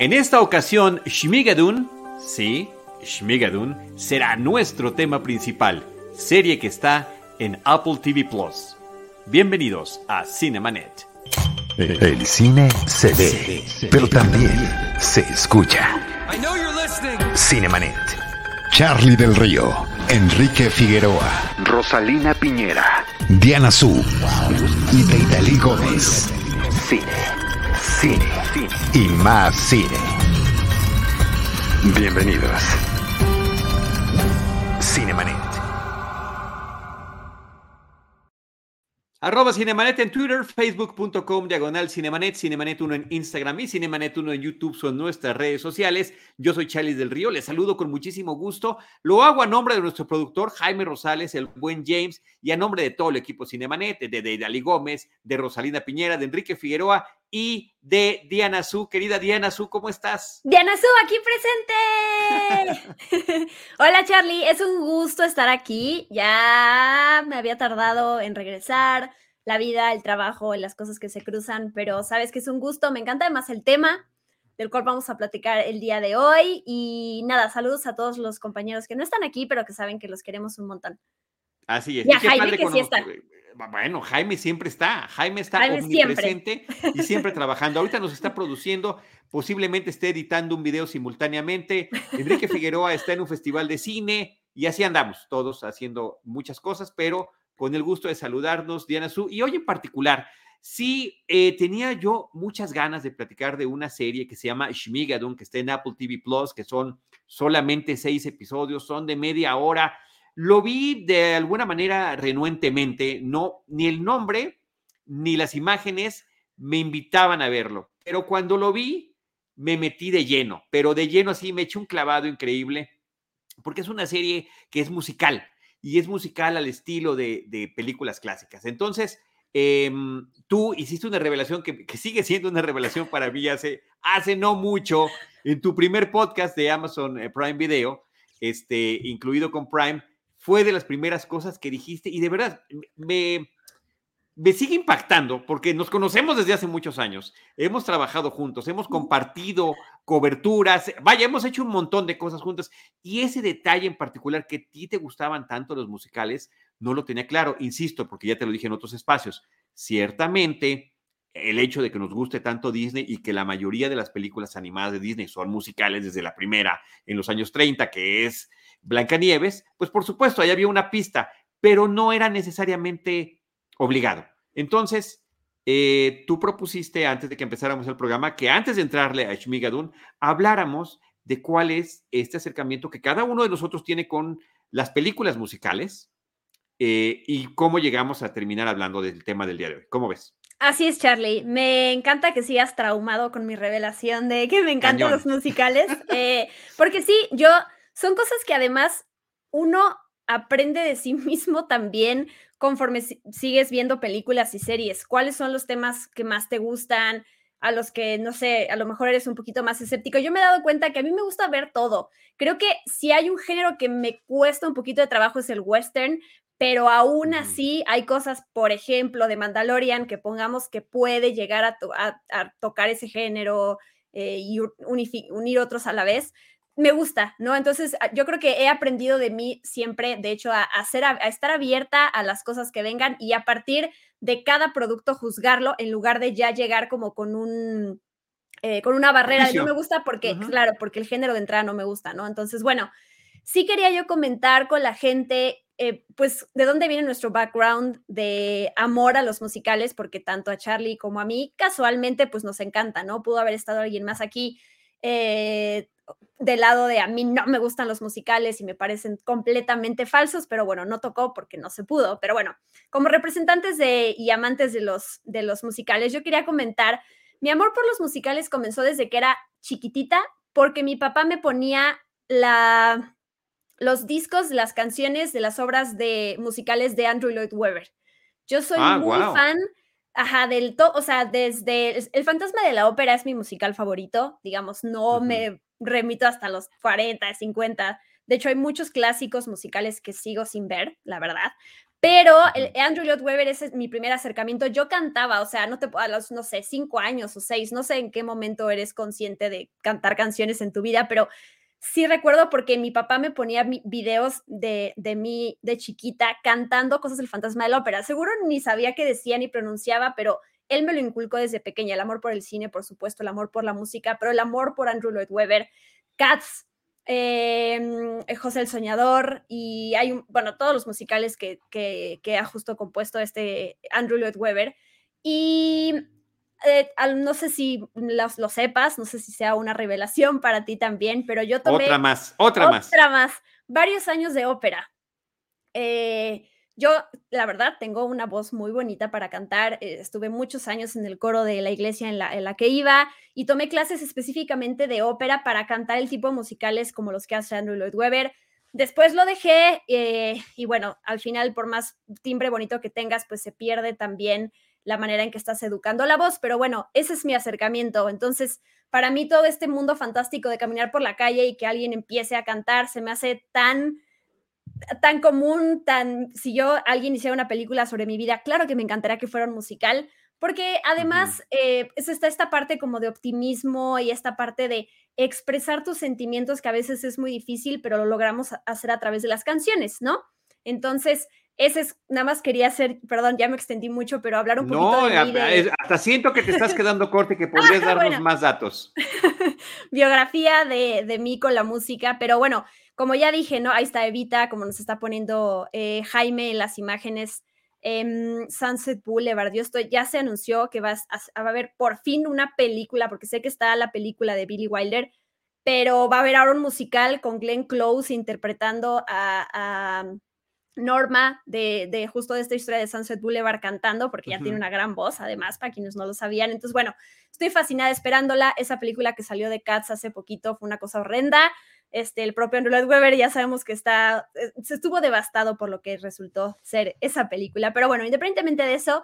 En esta ocasión, Shmigadun, sí, Shmigadun, será nuestro tema principal, serie que está en Apple TV Plus. Bienvenidos a Cinemanet. El cine se ve, pero también se escucha. Cinemanet. Charlie del Río, Enrique Figueroa, Rosalina Piñera, Diana Su y Deidali Gómez. Cine, cine, cine y más cine. Bienvenidos. Cinemanet. Arroba Cinemanet en Twitter, facebook.com, diagonal Cinemanet, Cinemanet 1 en Instagram y Cinemanet 1 en YouTube son nuestras redes sociales. Yo soy Charlie del Río, les saludo con muchísimo gusto. Lo hago a nombre de nuestro productor Jaime Rosales, el buen James, y a nombre de todo el equipo Cinemanet, de, de Dali Gómez, de Rosalina Piñera, de Enrique Figueroa y de Diana Su. Querida Diana Su, ¿cómo estás? Diana Su, aquí presente. Hola Charlie, es un gusto estar aquí. Ya me había tardado en regresar, la vida, el trabajo, las cosas que se cruzan, pero sabes que es un gusto, me encanta además el tema del cual vamos a platicar el día de hoy. Y nada, saludos a todos los compañeros que no están aquí, pero que saben que los queremos un montón. Así es. Y a Jaime que sí está. Bueno, Jaime siempre está, Jaime está omnipresente y siempre trabajando. Ahorita nos está produciendo, posiblemente esté editando un video simultáneamente. Enrique Figueroa está en un festival de cine y así andamos todos haciendo muchas cosas, pero con el gusto de saludarnos, Diana Su. Y hoy en particular, sí eh, tenía yo muchas ganas de platicar de una serie que se llama Shmigadun, que está en Apple TV Plus, que son solamente seis episodios, son de media hora lo vi de alguna manera renuentemente, no, ni el nombre ni las imágenes me invitaban a verlo, pero cuando lo vi me metí de lleno, pero de lleno así me eché un clavado increíble, porque es una serie que es musical y es musical al estilo de, películas clásicas. Entonces, em, tú hiciste una revelación que, sigue siendo una revelación para mí hace, hace no mucho en tu primer podcast de Amazon eh, Prime Video, este, incluido con Prime, fue de las primeras cosas que dijiste y de verdad me, me sigue impactando porque nos conocemos desde hace muchos años, hemos trabajado juntos, hemos compartido coberturas, vaya, hemos hecho un montón de cosas juntas y ese detalle en particular que a ti te gustaban tanto los musicales, no lo tenía claro, insisto, porque ya te lo dije en otros espacios, ciertamente el hecho de que nos guste tanto Disney y que la mayoría de las películas animadas de Disney son musicales desde la primera en los años 30, que es Blancanieves, pues por supuesto, ahí había una pista, pero no era necesariamente obligado. Entonces, eh, tú propusiste antes de que empezáramos el programa que antes de entrarle a Shmigadun, habláramos de cuál es este acercamiento que cada uno de nosotros tiene con las películas musicales eh, y cómo llegamos a terminar hablando del tema del día de hoy. ¿Cómo ves? Así es, Charlie. Me encanta que sigas traumado con mi revelación de que me encantan los musicales, eh, porque sí, yo son cosas que además uno aprende de sí mismo también conforme sigues viendo películas y series. ¿Cuáles son los temas que más te gustan? A los que, no sé, a lo mejor eres un poquito más escéptico. Yo me he dado cuenta que a mí me gusta ver todo. Creo que si hay un género que me cuesta un poquito de trabajo es el western, pero aún así hay cosas, por ejemplo, de Mandalorian, que pongamos que puede llegar a, tocar ese género eh, y unir otros a la vez me gusta, ¿no? Entonces, ah, yo creo que he aprendido de mí siempre, de hecho, a, a, estar abierta a las cosas que vengan y a partir de cada producto juzgarlo en lugar de ya llegar como con un, eh, con una barrera de no me gusta porque, claro, porque el género de entrada no me gusta, ¿no? Entonces, bueno, sí quería yo comentar con la gente, eh, pues, de dónde viene nuestro background de amor a los musicales, porque tanto a Charlie como a mí, casualmente, pues nos encanta, ¿no? Pudo haber estado alguien más aquí. Eh, del lado de a mí no me gustan los musicales y me parecen completamente falsos, pero bueno, no tocó porque no se pudo. Pero bueno, como representantes de, y amantes de los, de los musicales, yo quería comentar, mi amor por los musicales comenzó desde que era chiquitita, porque mi papá me ponía la, los discos, las canciones de las obras de musicales de Andrew Lloyd Webber. Yo soy ah, muy fan Ajá, del todo, o sea, desde El fantasma de la ópera es mi musical favorito, digamos, no me remito hasta los 40, 50. De hecho, hay muchos clásicos musicales que sigo sin ver, la verdad. Pero el Andrew Lloyd Webber ese es mi primer acercamiento. Yo cantaba, o sea, no te a los, no sé, cinco años o seis, no sé en qué momento eres consciente de cantar canciones en tu vida, pero sí recuerdo porque mi papá me ponía videos de, de mí de chiquita cantando cosas del fantasma de la ópera. Seguro ni sabía qué decía ni pronunciaba, pero él me lo inculcó desde pequeña. El amor por el cine, por supuesto, el amor por la música, pero el amor por Andrew Lloyd Webber, Cats, Em, eh, José el Soñador y hay, un, bueno, todos los musicales que, que, ha justo compuesto este Andrew Lloyd Webber. Y eh, no sé si lo sepas, no sé si sea una revelación para ti también, pero yo tomé... Otra más, otra, más. Otra más, varios años de ópera. Eh, yo, la verdad, tengo una voz muy bonita para cantar. Eh, estuve muchos años en el coro de la iglesia en la, en la, que iba y tomé clases específicamente de ópera para cantar el tipo de musicales como los que hace Andrew Lloyd Webber. Después lo dejé eh, y bueno, al final, por más timbre bonito que tengas, pues se pierde también la manera en que estás educando la voz. Pero bueno, ese es mi acercamiento. Entonces, para mí todo este mundo fantástico de caminar por la calle y que alguien empiece a cantar se me hace tan tan común, tan, si yo, alguien hiciera una película sobre mi vida, claro que me encantaría que fuera un musical, porque además eh, está esta parte como de optimismo y esta parte de expresar tus sentimientos que a veces es muy difícil, pero lo logramos hacer a través de las canciones, ¿no? Entonces, ese es, nada más quería hacer, perdón, ya me extendí mucho, pero hablar un poquito de, mí de... hasta siento que te estás quedando corto y que podrías darnos más datos. Biografía de, de mí con la música, pero bueno, como ya dije, ¿no? Ahí está Evita, como nos está poniendo eh, Jaime en las imágenes. Sunset Boulevard, yo estoy, ya se anunció que va a, haber por fin una película, porque sé que está la película de Billy Wilder, pero va a haber ahora un musical con Glenn Close interpretando a, Norma de, justo de esta historia de Sunset Boulevard cantando, porque ya tiene una gran voz, además, para quienes no lo sabían. Entonces, bueno, estoy fascinada esperándola. Esa película que salió de Cats hace poquito fue una cosa horrenda. Este, el propio Andrew Lloyd Webber ya sabemos que está, eh, se estuvo devastado por lo que resultó ser esa película. Pero bueno, independientemente de eso,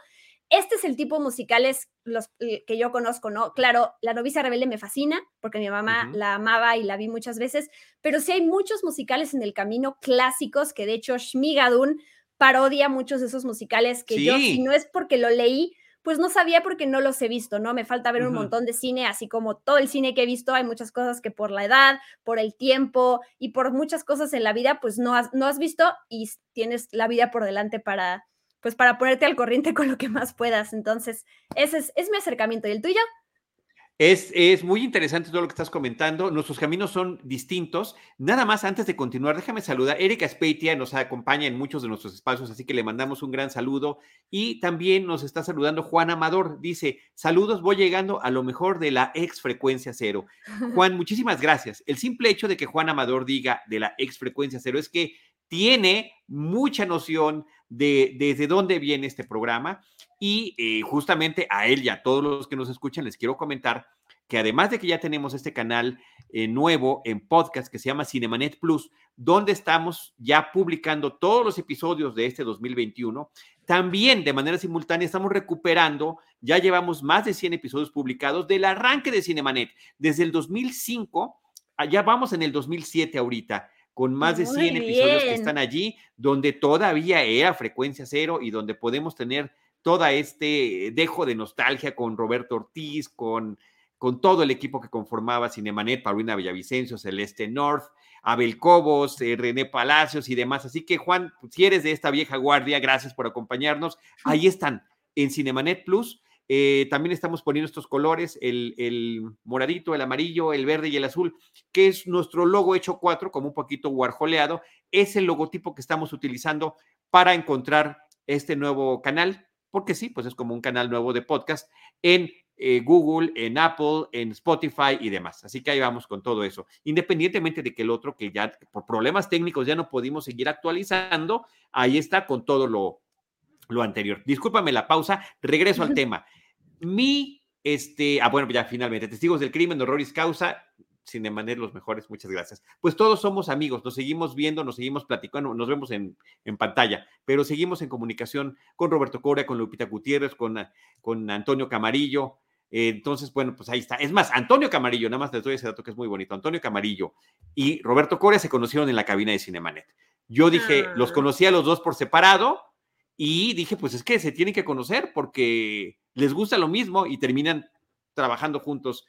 este es el tipo de musicales los, eh, que yo conozco, ¿no? Claro, La novicia rebelde me fascina porque mi mamá la amaba y la vi muchas veces, pero sí hay muchos musicales en el camino clásicos que de hecho Shmigadun parodia muchos de esos musicales que yo, si no es porque lo leí, pues no sabía porque no los he visto, ¿no? Me falta ver un montón de cine, así como todo el cine que he visto, hay muchas cosas que por la edad, por el tiempo y por muchas cosas en la vida, pues no has, no has visto y tienes la vida por delante para, pues para ponerte al corriente con lo que más puedas. Entonces, ese es, es mi acercamiento. ¿Y el tuyo? Es, muy interesante todo lo que estás comentando. Nuestros caminos son distintos. Nada más antes de continuar, déjame saludar. Erika Speitia nos acompaña en muchos de nuestros espacios, así que le mandamos un gran saludo. Y también nos está saludando Juan Amador. Dice, saludos, voy llegando a lo mejor de la ex frecuencia cero. Juan, muchísimas gracias. El simple hecho de que Juan Amador diga de la ex frecuencia cero es que tiene mucha noción de desde dónde viene este programa. Y eh, justamente a él y a todos los que nos escuchan les quiero comentar que además de que ya tenemos este canal eh, nuevo en podcast que se llama Cinemanet Plus, donde estamos ya publicando todos los episodios de este 2021, también de manera simultánea estamos recuperando, ya llevamos más de 100 episodios publicados del arranque de Cinemanet, desde el 2005, ya vamos en el 2007 ahorita, con más de 100 episodios que están allí, donde todavía era frecuencia cero y donde podemos tener toda este dejo de nostalgia con Roberto Ortiz, con, con todo el equipo que conformaba Cinemanet, Paulina Villavicencio, Celeste North, Abel Cobos, eh, René Palacios y demás. Así que, Juan, si eres de esta vieja guardia, gracias por acompañarnos. Ahí están, en Cinemanet Plus. Eh, también estamos poniendo estos colores, el, el, moradito, el amarillo, el verde y el azul, que es nuestro logo hecho cuatro, como un poquito guarjoleado. Es el logotipo que estamos utilizando para encontrar este nuevo canal porque sí, pues es como un canal nuevo de podcast en eh, Google, en Apple, en Spotify y demás. Así que ahí vamos con todo eso. Independientemente de que el otro, que ya por problemas técnicos ya no pudimos seguir actualizando, ahí está con todo lo, lo anterior. Discúlpame la pausa, regreso al tema. Mi, este, ah, bueno, ya finalmente, testigos del crimen, horroris causa, Cinemanet los mejores, muchas gracias. Pues todos somos amigos, nos seguimos viendo, nos seguimos platicando, nos vemos en, pantalla, pero seguimos en comunicación con Roberto Coria, con Lupita Gutiérrez, con, con Antonio Camarillo. entonces, bueno, pues ahí está. Es más, Antonio Camarillo, nada más les doy ese dato que es muy bonito. Antonio Camarillo y Roberto Coria se conocieron en la cabina de Cinemanet. Yo dije, los ah. conocía los dos por separado, Y dije, pues es que se tienen que conocer porque les gusta lo mismo y terminan trabajando juntos,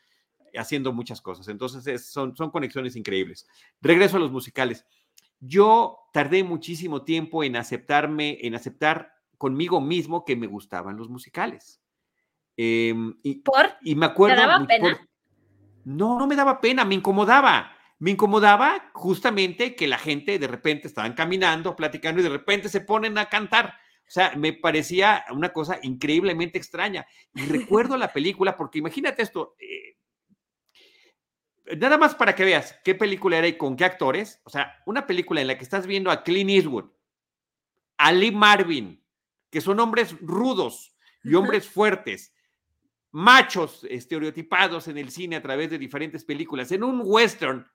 haciendo muchas cosas. Entonces son, son conexiones increíbles. Regreso a los musicales. Yo tardé muchísimo tiempo en aceptarme, en aceptar conmigo mismo que me gustaban los musicales. Em, y, ¿Por? Y me acuerdo. ¿Te daba pena? no, no me daba pena, me incomodaba. Me incomodaba justamente que la gente de repente estaban caminando, platicando y de repente se ponen a cantar. O sea, me parecía una cosa increíblemente extraña. Y recuerdo la película, porque imagínate esto, eh, nada más para que veas qué película era y con qué actores. O sea, una película en la que estás viendo a Clint Eastwood, a Lee Marvin, que son hombres rudos y hombres fuertes, machos estereotipados en el cine a través de diferentes películas, en un western,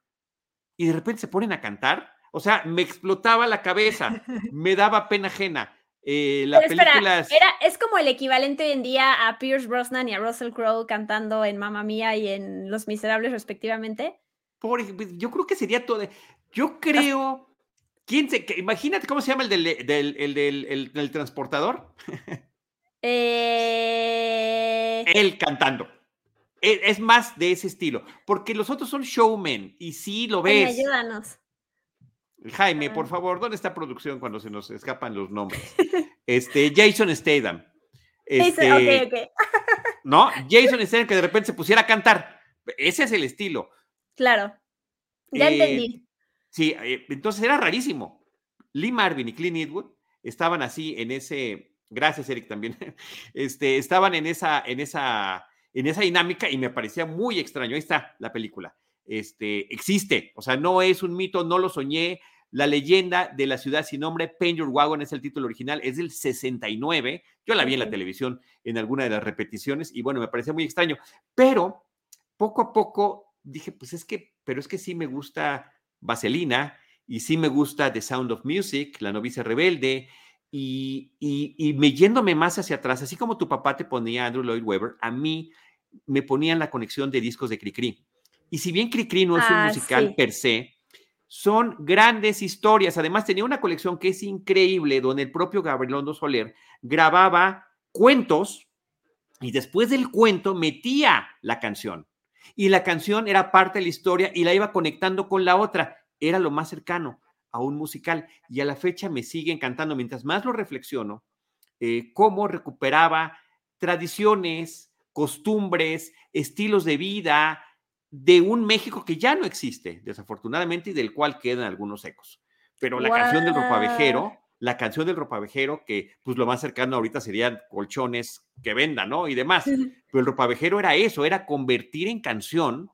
y de repente se ponen a cantar. O sea, me explotaba la cabeza, me daba pena ajena. Eh, la película era, es como el equivalente hoy en día a Pierce Brosnan y a Russell Crowe cantando en Mamma Mía y en Los Miserables respectivamente. Por, yo creo que sería todo. Yo creo. ¿Quién se, imagínate cómo se llama el del, del, del, transportador. Eh... Él cantando. E, es más de ese estilo, porque los otros son showmen y sí lo ves. ayúdanos. Jaime, por favor, ¿dónde está producción cuando se nos escapan los nombres? Este, Jason Statham. Este, ok, ok. ¿No? Jason Statham que de repente se pusiera a cantar. Ese es el estilo. Claro. Ya eh, entendí. Sí, eh, entonces era rarísimo. Lee Marvin y Clint Eastwood estaban así en ese. Gracias, Eric, también. Este, estaban en esa, en esa, en esa dinámica y me parecía muy extraño. Ahí está la película. Este, existe, o sea, no es un mito, no lo soñé, la leyenda de la ciudad sin nombre, Paint Your Wagon es el título original, es del 69. Yo la vi en la televisión en alguna de las repeticiones y bueno, me parecía muy extraño, pero poco a poco dije, pues es que, pero es que sí me gusta Vaselina y sí me gusta The Sound of Music, La novicia rebelde y, y, me yéndome más hacia atrás, así como tu papá te ponía Andrew Lloyd Webber, a mí me ponían la conexión de discos de Cricri. Y si bien Cricri no es un ah, musical per se, son grandes historias. Además, tenía una colección que es increíble, donde el propio Gabriel Soler grababa cuentos y después del cuento metía la canción. Y la canción era parte de la historia y la iba conectando con la otra. Era lo más cercano a un musical. Y a la fecha me sigue encantando, mientras más lo reflexiono, eh, cómo recuperaba tradiciones, costumbres, estilos de vida, de un México que ya no existe, desafortunadamente, y del cual quedan algunos ecos. Pero la canción del ropavejero, la canción del ropavejero, que pues lo más cercano ahorita serían colchones que vendan, ¿no? Y demás. Pero el ropavejero era eso, era convertir en canción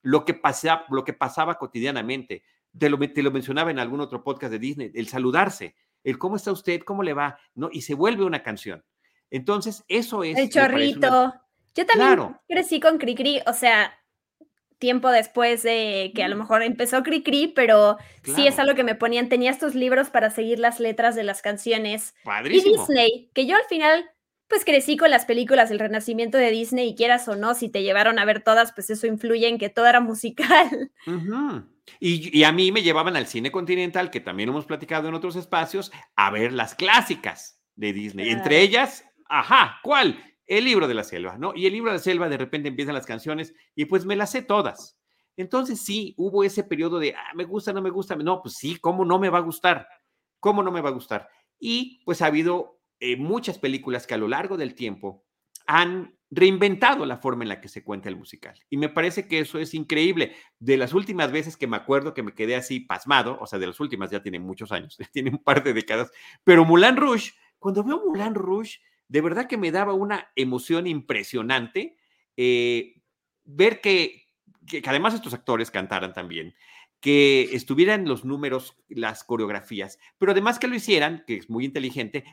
lo que, pasaba, lo que pasaba cotidianamente. Te lo, te lo mencionaba en algún otro podcast de Disney, el saludarse, el cómo está usted, cómo le va, ¿no? Y se vuelve una canción. Entonces, eso es. El chorrito. Yo también crecí con Cricri, o sea, tiempo después de que a lo mm. mejor empezó Cricri, pero sí es algo que me ponían. Tenía estos libros para seguir las letras de las canciones. Y Disney, que yo al final, pues crecí con las películas del renacimiento de Disney y quieras o no, si te llevaron a ver todas, pues eso influye en que todo era musical. y, a mí me llevaban al cine continental, que también hemos platicado en otros espacios, a ver las clásicas de Disney. Entre ellas, ajá, ¿cuál? El libro de la selva, ¿no? Y el libro de la selva de repente empiezan las canciones y pues me las sé todas. Entonces sí, hubo ese periodo de, ah, me gusta, no me gusta. No, pues sí, ¿cómo no me va a gustar? ¿Cómo no me va a gustar? Y pues ha habido eh, muchas películas que a lo largo del tiempo han reinventado la forma en la que se cuenta el musical. Y me parece que eso es increíble. De las últimas veces que me acuerdo que me quedé así pasmado, o sea, de las últimas ya tiene muchos años, tiene un par de décadas, pero Mulan Rouge, cuando veo Mulan Rouge, de verdad que me daba una emoción impresionante eh, ver que, además estos actores cantaran también, que estuvieran los números, las coreografías, pero además que lo hicieran, que es muy inteligente,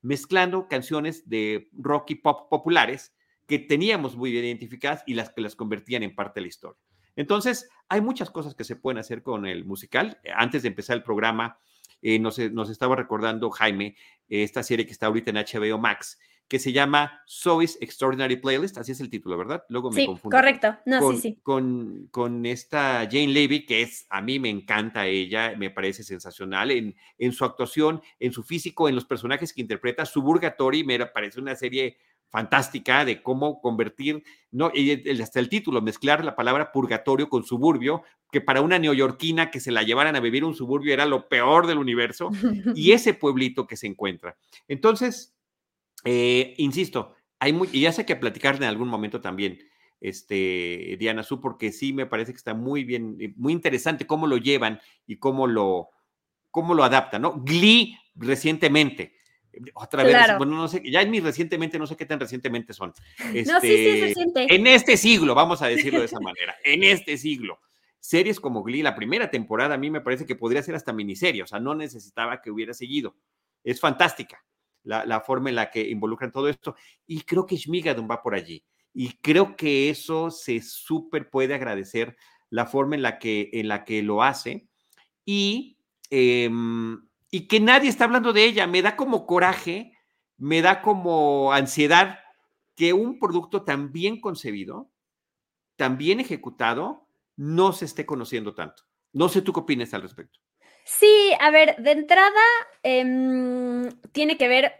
mezclando canciones de rock y pop populares que teníamos muy bien identificadas y las que las convertían en parte de la historia. Entonces, hay muchas cosas que se pueden hacer con el musical. Antes de empezar el programa, eh, nos, nos, estaba recordando Jaime esta serie que está ahorita en HBO Max, que se llama Zoe's Extraordinary Playlist, así es el título, ¿verdad? Luego me sí, Correcto, no, con, sí, sí. Con, con, esta Jane Levy, que es, a mí me encanta ella, me parece sensacional en, en su actuación, en su físico, en los personajes que interpreta. Suburgatory me parece una serie fantástica de cómo convertir, no, hasta el título, mezclar la palabra purgatorio con suburbio, que para una neoyorquina que se la llevaran a vivir un suburbio era lo peor del universo, y ese pueblito que se encuentra. Entonces, eh, insisto, hay muy, y ya sé que platicar en algún momento también, este, Diana Su, porque sí me parece que está muy bien, eh, muy interesante cómo lo llevan y cómo lo, cómo lo adaptan, ¿no? Glee recientemente. Otra vez, bueno, no sé, ya en mi recientemente, no sé qué tan recientemente son. no, sí, sí, este, reciente. En este siglo, vamos a decirlo de esa manera, en este siglo. Series como Glee, la primera temporada a mí me parece que podría ser hasta miniserie, o sea, no necesitaba que hubiera seguido. Es fantástica la, forma en la que involucran todo esto. Y creo que Shmigadun va por allí. Y creo que eso se súper puede agradecer la forma en la que, en la que lo hace. Y, em, y que nadie está hablando de ella. Me da como coraje, me da como ansiedad que un producto tan bien concebido, tan bien ejecutado, no se esté conociendo tanto. No sé tú qué opinas al respecto. Sí, a ver, de entrada em, tiene que ver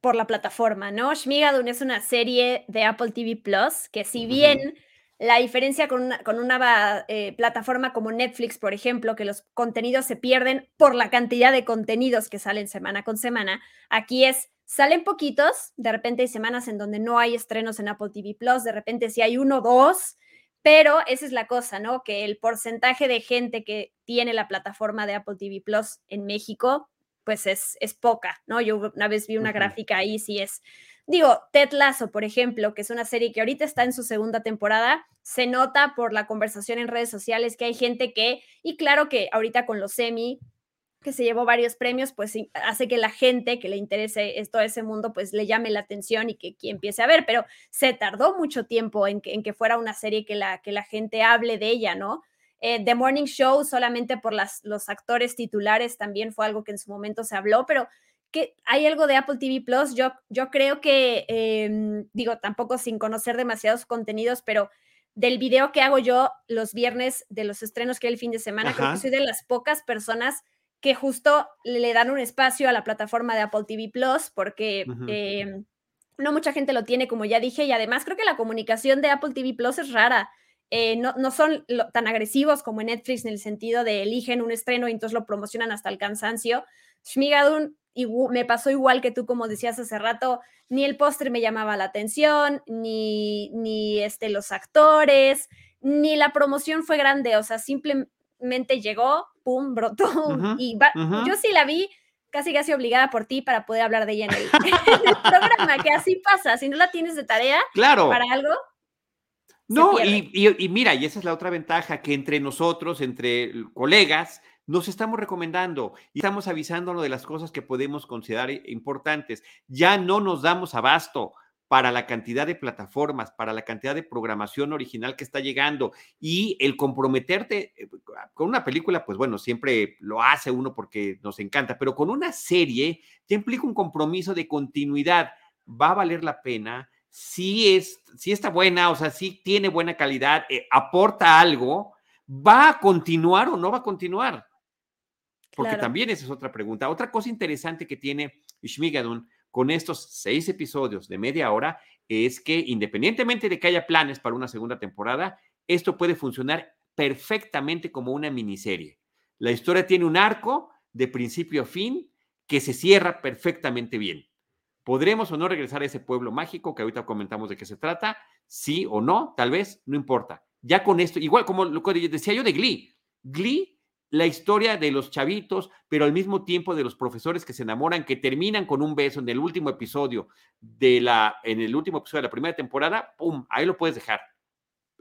por la plataforma, ¿no? Shmigadun es una serie de Apple TV Plus que si bien la diferencia con una, con una eh, plataforma como Netflix, por ejemplo, que los contenidos se pierden por la cantidad de contenidos que salen semana con semana, aquí es, salen poquitos, de repente hay semanas en donde no hay estrenos en Apple TV Plus, de repente si hay uno o dos, pero esa es la cosa, ¿no? Que el porcentaje de gente que tiene la plataforma de Apple TV Plus en México, pues es, es poca, ¿no? Yo una vez vi una gráfica ahí, sí es. Digo, Ted Lasso, por ejemplo, que es una serie que ahorita está en su segunda temporada, se nota por la conversación en redes sociales que hay gente que, y claro que ahorita con los semi, que se llevó varios premios, pues hace que la gente que le interese todo ese mundo, pues le llame la atención y que, empiece a ver, pero se tardó mucho tiempo en que, en que fuera una serie que la, que la gente hable de ella, ¿no? Eh, The Morning Show solamente por las, los actores titulares también fue algo que en su momento se habló, pero que hay algo de Apple TV Plus, yo, yo creo que, em, digo, tampoco sin conocer demasiados contenidos, pero del video que hago yo los viernes de los estrenos que hay el fin de semana, creo que soy de las pocas personas que justo le dan un espacio a la plataforma de Apple TV Plus porque em, no mucha gente lo tiene, como ya dije, y además creo que la comunicación de Apple TV Plus es rara. Eh, no, no, son tan agresivos como en Netflix en el sentido de eligen un estreno y entonces lo promocionan hasta el cansancio. Shmigadun me pasó igual que tú, como decías hace rato, ni el póster me llamaba la atención, ni, ni este, los actores, ni la promoción fue grande, o sea, simplemente llegó, pum, brotó. y yo sí la vi casi casi obligada por ti para poder hablar de ella en el, programa, que así pasa, si no la tienes de tarea claro. para algo. No, y, y, mira, y esa es la otra ventaja, que entre nosotros, entre colegas, nos estamos recomendando y estamos avisándonos de las cosas que podemos considerar importantes. Ya no nos damos abasto para la cantidad de plataformas, para la cantidad de programación original que está llegando y el comprometerte eh, con una película, pues bueno, siempre lo hace uno porque nos encanta, pero con una serie te implica un compromiso de continuidad. Va a valer la pena, si es, si está buena, o sea, si tiene buena calidad, eh, aporta algo, ¿va a continuar o no va a continuar? Porque también esa es otra pregunta. Otra cosa interesante que tiene Shmigadun con estos seis episodios de media hora es que independientemente de que haya planes para una segunda temporada, esto puede funcionar perfectamente como una miniserie. La historia tiene un arco de principio a fin que se cierra perfectamente bien. ¿Podremos o no regresar a ese pueblo mágico que ahorita comentamos de qué se trata? Sí o no, tal vez, no importa. Ya con esto, igual como lo que decía yo de Glee, Glee la historia de los chavitos, pero al mismo tiempo de los profesores que se enamoran, que terminan con un beso en el último episodio de la, en el último episodio de la primera temporada, ¡pum! Ahí lo puedes dejar.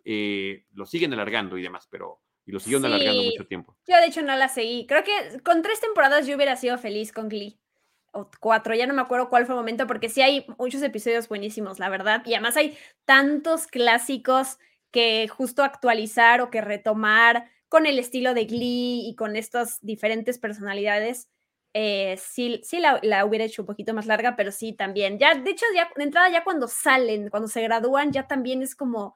Eh, lo siguen alargando y demás, pero y lo siguieron alargando mucho tiempo. Yo de hecho no la seguí. Creo que con tres temporadas yo hubiera sido feliz con Glee. O cuatro, ya no me acuerdo cuál fue el momento, porque sí hay muchos episodios buenísimos, la verdad. Y además hay tantos clásicos que justo actualizar o que retomar con el estilo de Glee y con estas diferentes personalidades, eh, sí, sí la, hubiera hecho un poquito más larga, pero sí también. Ya, de hecho, ya de entrada, ya cuando salen, cuando se gradúan, ya también es como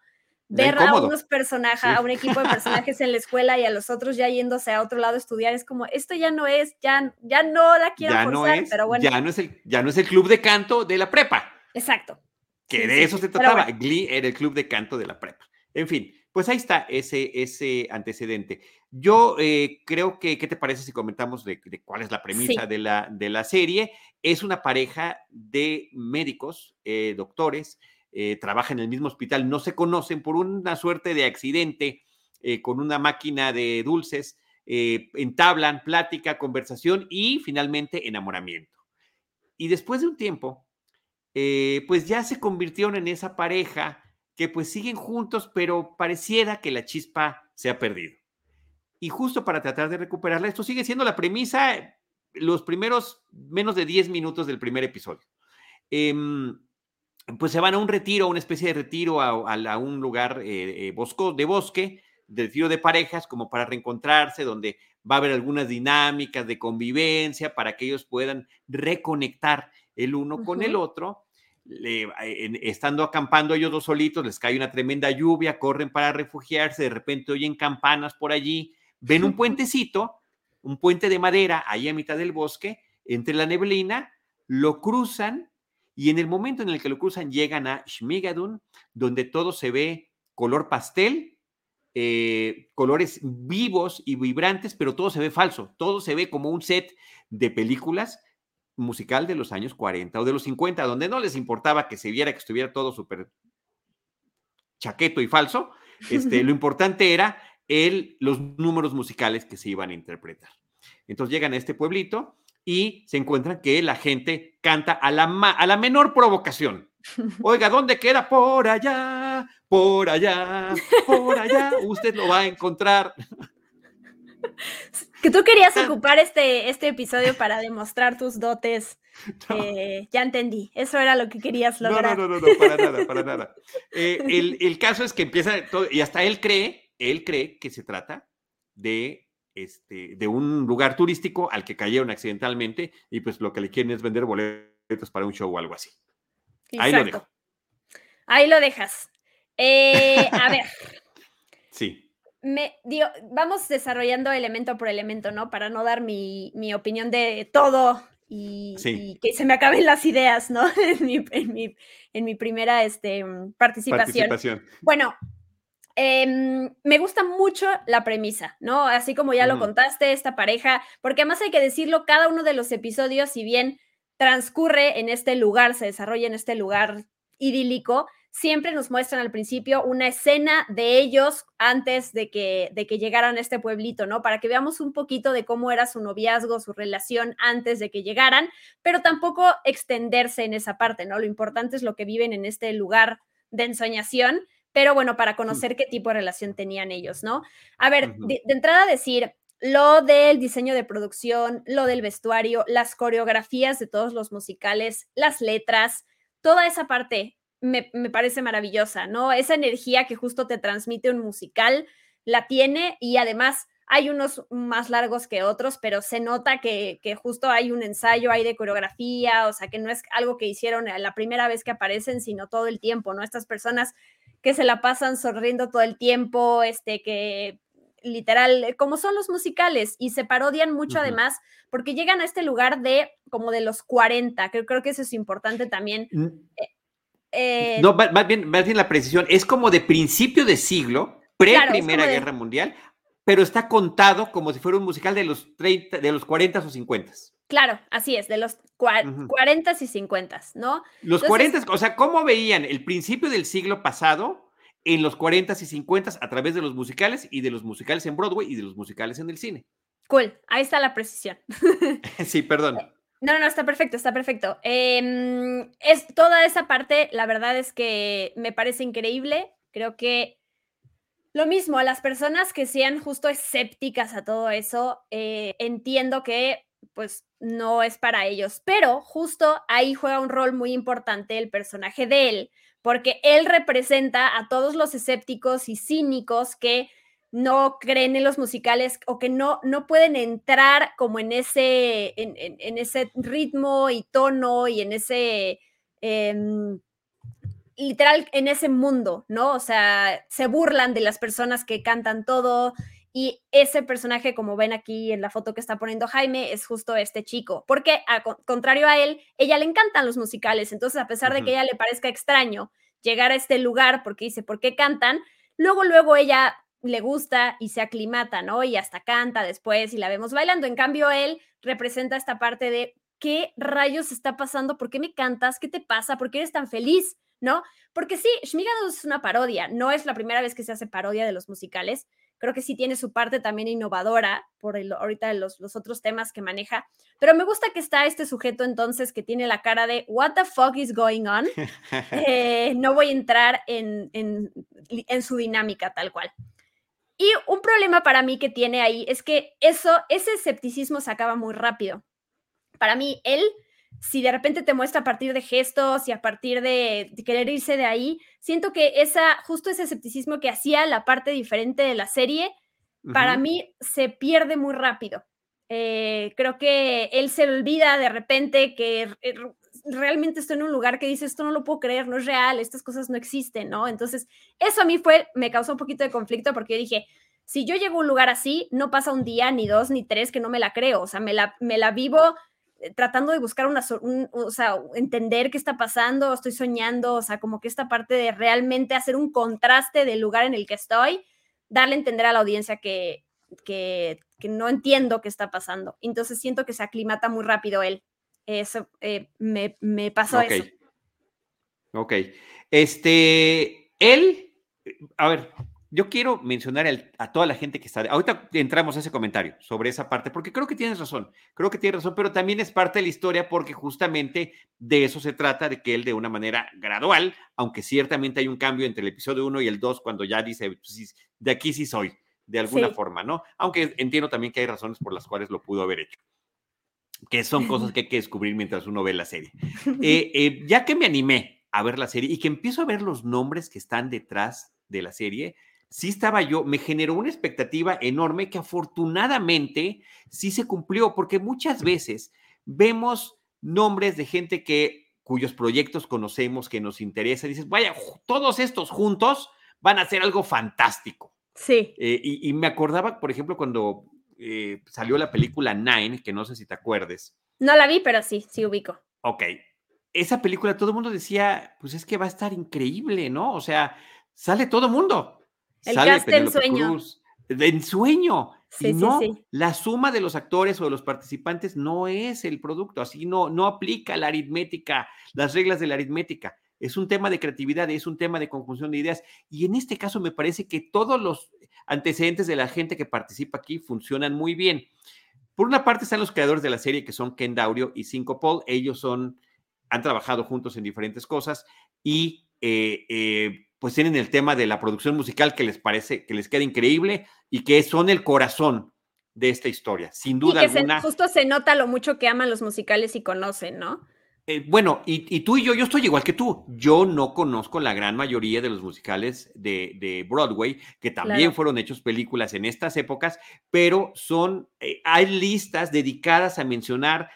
ver a unos personajes, a un equipo de personajes en la escuela y a los otros ya yéndose a otro lado a estudiar, es como, esto ya no es, ya, ya no la quiero forzar, pero bueno. Ya no, es el, ya no es el club de canto de la prepa. Exacto. Que de eso se trataba. Glee era el club de canto de la prepa. En fin, pues ahí está ese, ese antecedente. Yo eh, creo que, ¿qué te parece si comentamos de, cuál es la premisa de, la, de la serie? Es una pareja de médicos, eh, doctores, eh, trabajan en el mismo hospital, no se conocen por una suerte de accidente con una máquina de dulces, entablan plática, conversación y finalmente enamoramiento. Y después de un tiempo, pues ya se convirtieron en esa pareja que pues siguen juntos, pero pareciera que la chispa se ha perdido. Y justo para tratar de recuperarla, esto sigue siendo la premisa los primeros menos de 10 minutos del primer episodio. Em, pues se van a un retiro, una especie de retiro a, un lugar eh, eh, de bosque, de retiro de parejas, como para reencontrarse, donde va a haber algunas dinámicas de convivencia para que ellos puedan reconectar el uno con el otro estando acampando ellos dos solitos, les cae una tremenda lluvia, corren para refugiarse, de repente oyen campanas por allí, ven un puentecito, un puente de madera ahí a mitad del bosque, entre la neblina, lo cruzan y en el momento en el que lo cruzan llegan a Shmigadun, donde todo se ve color pastel, eh, colores vivos y vibrantes, pero todo se ve falso, todo se ve como un set de películas musical de los años 40 o de los 50, donde no les importaba que se viera que estuviera todo súper chaqueto y falso. Este, lo importante era el, los números musicales que se iban a interpretar. Entonces llegan a este pueblito y se encuentran que la gente canta a la, a la menor provocación. Oiga, ¿dónde queda? Por allá, por allá, por allá. Usted lo va a encontrar. Que tú querías ah. ocupar este, este episodio para demostrar tus dotes. Eh, ya entendí, eso era lo que querías lograr. No, no, no, no, para nada, para nada. Eh, el, caso es que empieza todo, y hasta él cree, él cree que se trata de, este, de un lugar turístico al que cayeron accidentalmente y pues lo que le quieren es vender boletos para un show o algo así. Ahí lo dejo. Ahí lo dejas. Eh, a ver. Sí me digo, vamos desarrollando elemento por elemento, ¿no? Para no dar mi, opinión de todo y, que se me acaben las ideas, ¿no? en, mi, primera este, participación. Bueno, em, me gusta mucho la premisa, ¿no? Así como ya lo contaste, esta pareja, porque además hay que decirlo, cada uno de los episodios, si bien transcurre en este lugar, se desarrolla en este lugar idílico, siempre nos muestran al principio una escena de ellos antes de que, de que llegaran a este pueblito, ¿no? Para que veamos un poquito de cómo era su noviazgo, su relación antes de que llegaran, pero tampoco extenderse en esa parte, ¿no? Lo importante es lo que viven en este lugar de ensoñación, pero bueno, para conocer qué tipo de relación tenían ellos, ¿no? A ver, de, de entrada decir, lo del diseño de producción, lo del vestuario, las coreografías de todos los musicales, las letras, toda esa parte me, parece maravillosa, ¿no? Esa energía que justo te transmite un musical la tiene y además hay unos más largos que otros, pero se nota que, justo hay un ensayo, hay de coreografía, o sea, que no es algo que hicieron la primera vez que aparecen, sino todo el tiempo, ¿no? Estas personas que se la pasan sonriendo todo el tiempo, este, que literal, como son los musicales, y se parodian mucho además, porque llegan a este lugar de como de los 40, creo, creo que eso es importante también. Eh, no, más bien, más bien la precisión, es como de principio de siglo, pre-primera guerra mundial, pero está contado como si fuera un musical de los 30, de los 40 o 50. Claro, así es, de los 40 y 50, ¿no? Los 40, o sea, ¿cómo veían el principio del siglo pasado en los 40 y 50 a través de los musicales y de los musicales en Broadway y de los musicales en el cine? Cool, ahí está la precisión. sí, perdón. No, no, está perfecto, está perfecto. Em, es toda esa parte, la verdad es que me parece increíble. Creo que lo mismo, a las personas que sean justo escépticas a todo eso, eh, entiendo que pues no es para ellos, pero justo ahí juega un rol muy importante el personaje de él, porque él representa a todos los escépticos y cínicos que no creen en los musicales o que no, no pueden entrar como en ese, en, ese ritmo y tono y en ese, em, literal, en ese mundo, ¿no? O sea, se burlan de las personas que cantan todo y ese personaje, como ven aquí en la foto que está poniendo Jaime, es justo este chico, porque a contrario a él, ella le encantan los musicales, entonces a pesar de que a ella le parezca extraño llegar a este lugar porque dice, ¿por qué cantan? Luego, luego ella le gusta y se aclimata, ¿no? Y hasta canta después y la vemos bailando. En cambio, él representa esta parte de qué rayos está pasando, por qué me cantas, qué te pasa, por qué eres tan feliz, ¿no? Porque sí, Schmigados es una parodia, no es la primera vez que se hace parodia de los musicales. Creo que sí tiene su parte también innovadora por el, ahorita los, los otros temas que maneja. Pero me gusta que está este sujeto entonces que tiene la cara de What the fuck is going on? Eh, no voy a entrar en, en, en su dinámica tal cual. Y un problema para mí que tiene ahí es que eso, ese escepticismo se acaba muy rápido. Para mí, él, si de repente te muestra a partir de gestos y a partir de, querer irse de ahí, siento que esa, justo ese escepticismo que hacía la parte diferente de la serie, para mí se pierde muy rápido. Eh, creo que él se olvida de repente que realmente estoy en un lugar que dice, esto no lo puedo creer, no es real, estas cosas no existen, ¿no? Entonces, eso a mí fue, me causó un poquito de conflicto porque yo dije, si yo llego a un lugar así, no pasa un día, ni dos, ni tres que no me la creo, o sea, me la, me la vivo eh, tratando de buscar una, o sea, entender qué está pasando, estoy soñando, o sea, como que esta parte de realmente hacer un contraste del lugar en el que estoy, darle a entender a la audiencia que, que, que no entiendo qué está pasando. Entonces siento que se aclimata muy rápido él. Eso eh, me, me, pasó eso. Ok. Este, él, a ver, yo quiero mencionar a toda la gente que está. Ahorita entramos a ese comentario sobre esa parte, porque creo que tienes razón. Creo que tienes razón, pero también es parte de la historia porque justamente de eso se trata, de que él de una manera gradual, aunque ciertamente hay un cambio entre el episodio 1 y el 2, cuando ya dice, pues, de aquí sí soy, de alguna forma, ¿no? Aunque entiendo también que hay razones por las cuales lo pudo haber hecho que son cosas que hay que descubrir mientras uno ve la serie. Eh, eh, ya que me animé a ver la serie y que empiezo a ver los nombres que están detrás de la serie, sí estaba yo, me generó una expectativa enorme que afortunadamente sí se cumplió, porque muchas veces vemos nombres de gente que cuyos proyectos conocemos, que nos interesa, y dices, vaya, todos estos juntos van a hacer algo fantástico. Sí. Eh, y, y, me acordaba, por ejemplo, cuando eh, salió la película Nine, que no sé si te acuerdes. No la vi, pero sí, sí ubico. Ok. Esa película todo el mundo decía, pues es que va a estar increíble, ¿no? O sea, sale todo el mundo. El cast en sueño. en sueño. Sí, no, sí, la suma de los actores o de los participantes no es el producto, así no, no aplica la aritmética, las reglas de la aritmética. Es un tema de creatividad, es un tema de conjunción de ideas. Y en este caso me parece que todos los antecedentes de la gente que participa aquí funcionan muy bien. Por una parte están los creadores de la serie, que son Ken Daurio y Cinco Paul. Ellos son, han trabajado juntos en diferentes cosas y eh, eh, pues tienen el tema de la producción musical que les parece, que les queda increíble y que son el corazón de esta historia, sin duda y que justo se nota lo mucho que aman los musicales y conocen, ¿no? Eh, bueno, y, tú y yo, yo estoy igual que tú. Yo no conozco la gran mayoría de los musicales de, Broadway, que también fueron hechos películas en estas épocas, pero son, eh, hay listas dedicadas a mencionar